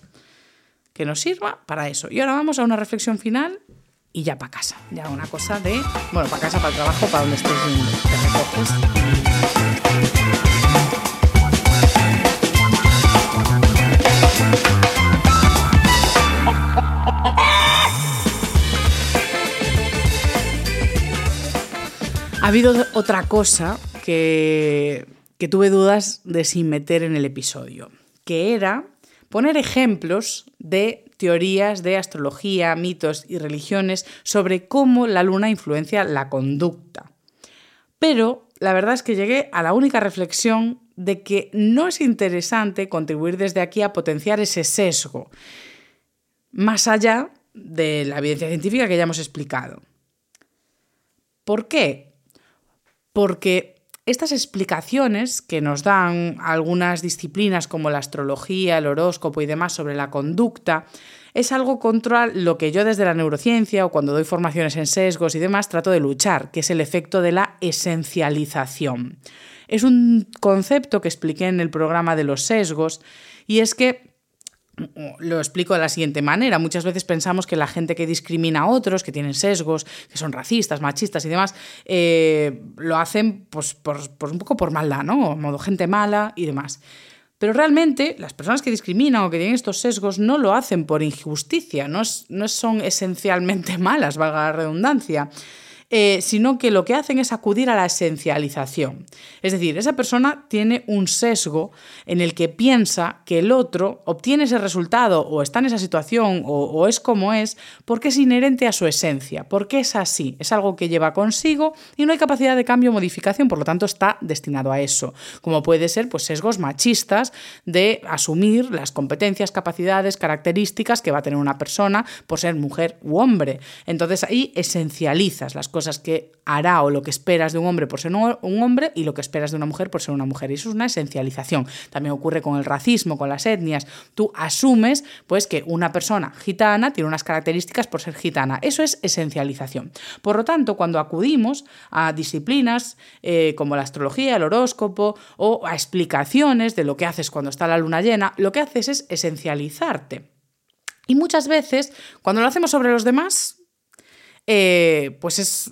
Que nos sirva para eso. Y ahora vamos a una reflexión final y ya para casa. Ya una cosa de, bueno, para casa, para el trabajo, para donde estés. Te recoges. Ha habido otra cosa que, que tuve dudas de sin meter en el episodio, que era poner ejemplos de teorías de astrología, mitos y religiones sobre cómo la luna influencia la conducta. Pero la verdad es que llegué a la única reflexión de que no es interesante contribuir desde aquí a potenciar ese sesgo, más allá de la evidencia científica que ya hemos explicado. ¿Por qué? Porque estas explicaciones que nos dan algunas disciplinas como la astrología, el horóscopo y demás sobre la conducta, es algo contra lo que yo desde la neurociencia o cuando doy formaciones en sesgos y demás trato de luchar, que es el efecto de la esencialización. Es un concepto que expliqué en el programa de los sesgos y es que lo explico de la siguiente manera. Muchas veces pensamos que la gente que discrimina a otros, que tienen sesgos, que son racistas, machistas y demás, eh, lo hacen pues, por, un poco por maldad, ¿no? modo gente mala y demás. Pero realmente las personas que discriminan o que tienen estos sesgos no lo hacen por injusticia, no, no son esencialmente malas, valga la redundancia. Eh, sino que lo que hacen es acudir a la esencialización. Es decir, esa persona tiene un sesgo en el que piensa que el otro obtiene ese resultado o está en esa situación o, es como es porque es inherente a su esencia, porque es así, es algo que lleva consigo y no hay capacidad de cambio o modificación, por lo tanto está destinado a eso, como puede ser pues, sesgos machistas de asumir las competencias, capacidades, características que va a tener una persona por ser mujer u hombre. Entonces ahí esencializas las cosas cosas que hará o lo que esperas de un hombre por ser un hombre y lo que esperas de una mujer por ser una mujer. Y eso es una esencialización. También ocurre con el racismo, con las etnias. Tú asumes pues que una persona gitana tiene unas características por ser gitana. Eso es esencialización. Por lo tanto, cuando acudimos a disciplinas eh, como la astrología, el horóscopo o a explicaciones de lo que haces cuando está la luna llena, lo que haces es esencializarte. Y muchas veces, cuando lo hacemos sobre los demás, eh, pues es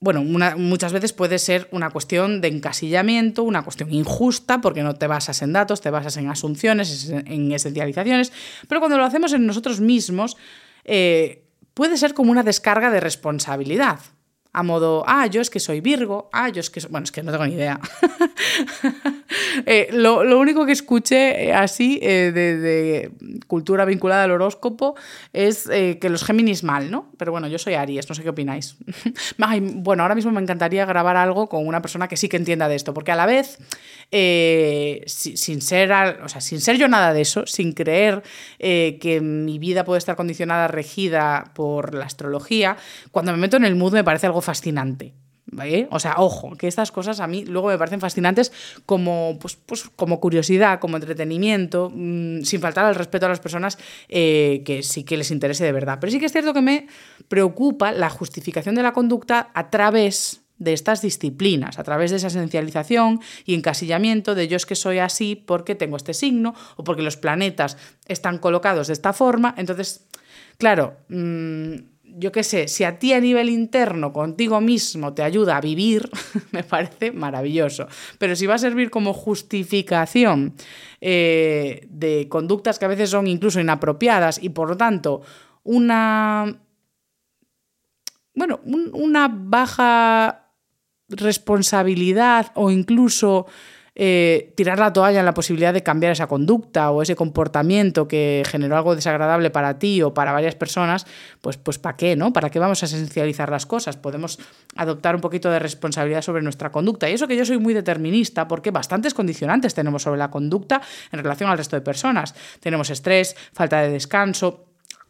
bueno, muchas veces puede ser una cuestión de encasillamiento, una cuestión injusta, porque no te basas en datos, te basas en asunciones, en esencializaciones, pero cuando lo hacemos en nosotros mismos, eh, puede ser como una descarga de responsabilidad a modo, ah, yo es que soy Virgo, ah, yo es que... Bueno, es que no tengo ni idea. Eh, lo, único que escuché eh, así eh, de, cultura vinculada al horóscopo es que los Géminis mal, ¿no? Pero bueno, yo soy Aries, no sé qué opináis. bueno, ahora mismo me encantaría grabar algo con una persona que sí que entienda de esto, porque a la vez, sin, ser, o sea, sin ser yo nada de eso, sin creer que mi vida puede estar condicionada, regida por la astrología, cuando me meto en el mood me parece algo fascinante. O sea, ojo, que estas cosas a mí luego me parecen fascinantes como, pues, pues como curiosidad, como entretenimiento, mm, sin faltar al respeto a las personas eh, que sí que les interese de verdad. Pero sí que es cierto que me preocupa la justificación de la conducta a través de estas disciplinas, a través de esa esencialización y encasillamiento de yo es que soy así porque tengo este signo o porque los planetas están colocados de esta forma. Entonces, claro, mm, yo qué sé, si a ti a nivel interno, contigo mismo, te ayuda a vivir, me parece maravilloso. Pero si va a servir como justificación eh, de conductas que a veces son incluso inapropiadas y por lo tanto una. Bueno, una baja responsabilidad o incluso eh, tirar la toalla en la posibilidad de cambiar esa conducta o ese comportamiento que generó algo desagradable para ti o para varias personas, pues, pues ¿para qué? ¿no? ¿Para qué vamos a esencializar las cosas? Podemos adoptar un poquito de responsabilidad sobre nuestra conducta. Y eso que yo soy muy determinista porque bastantes condicionantes tenemos sobre la conducta en relación al resto de personas. Tenemos estrés, falta de descanso,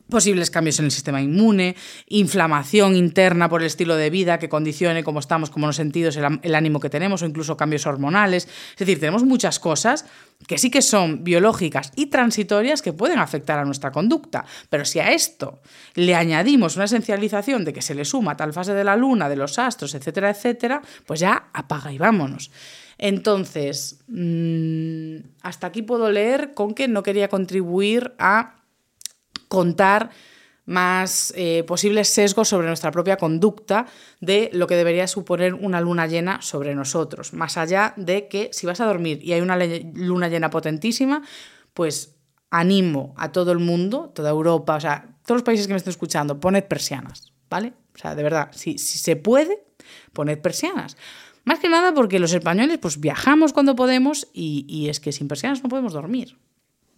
posibles cambios en el sistema inmune, inflamación interna por el estilo de vida que condicione cómo estamos, cómo nos sentidos, el, ánimo que tenemos o incluso cambios hormonales. Es decir, tenemos muchas cosas que sí que son biológicas y transitorias que pueden afectar a nuestra conducta. Pero si a esto le añadimos una esencialización de que se le suma tal fase de la luna, de los astros, etcétera, etcétera, pues ya apaga y vámonos. Entonces, mm, hasta aquí puedo leer con que no quería contribuir a contar más eh, posibles sesgos sobre nuestra propia conducta de lo que debería suponer una luna llena sobre nosotros. Más allá de que si vas a dormir y hay una luna llena potentísima, pues animo a todo el mundo, toda Europa, o sea, todos los países que me estén escuchando, poned persianas, ¿vale? O sea, de verdad, si, si se puede, poned persianas. Más que nada porque los españoles pues viajamos cuando podemos y, y es que sin persianas no podemos dormir.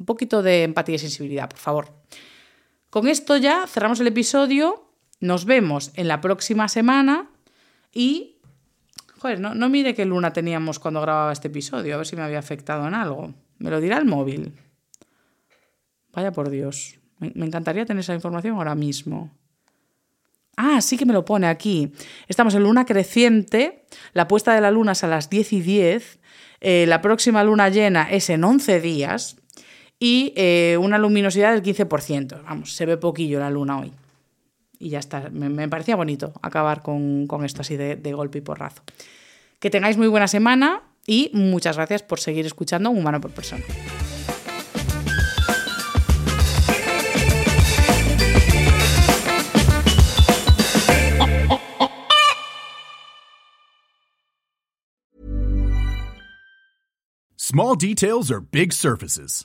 Un poquito de empatía y sensibilidad, por favor. Con esto ya cerramos el episodio, nos vemos en la próxima semana y... Joder, no, mire qué luna teníamos cuando grababa este episodio, a ver si me había afectado en algo. Me lo dirá el móvil. Vaya por Dios. Me, encantaría tener esa información ahora mismo. Ah, sí que me lo pone aquí. Estamos en luna creciente, la puesta de la luna es a las 10 y 10, eh, la próxima luna llena es en 11 días, y eh, una luminosidad del 15%. Vamos, se ve poquillo la luna hoy. Y ya está, me, parecía bonito acabar con, esto así de, de, golpe y porrazo. Que tengáis muy buena semana y muchas gracias por seguir escuchando Humano por Persona. Small details are big surfaces.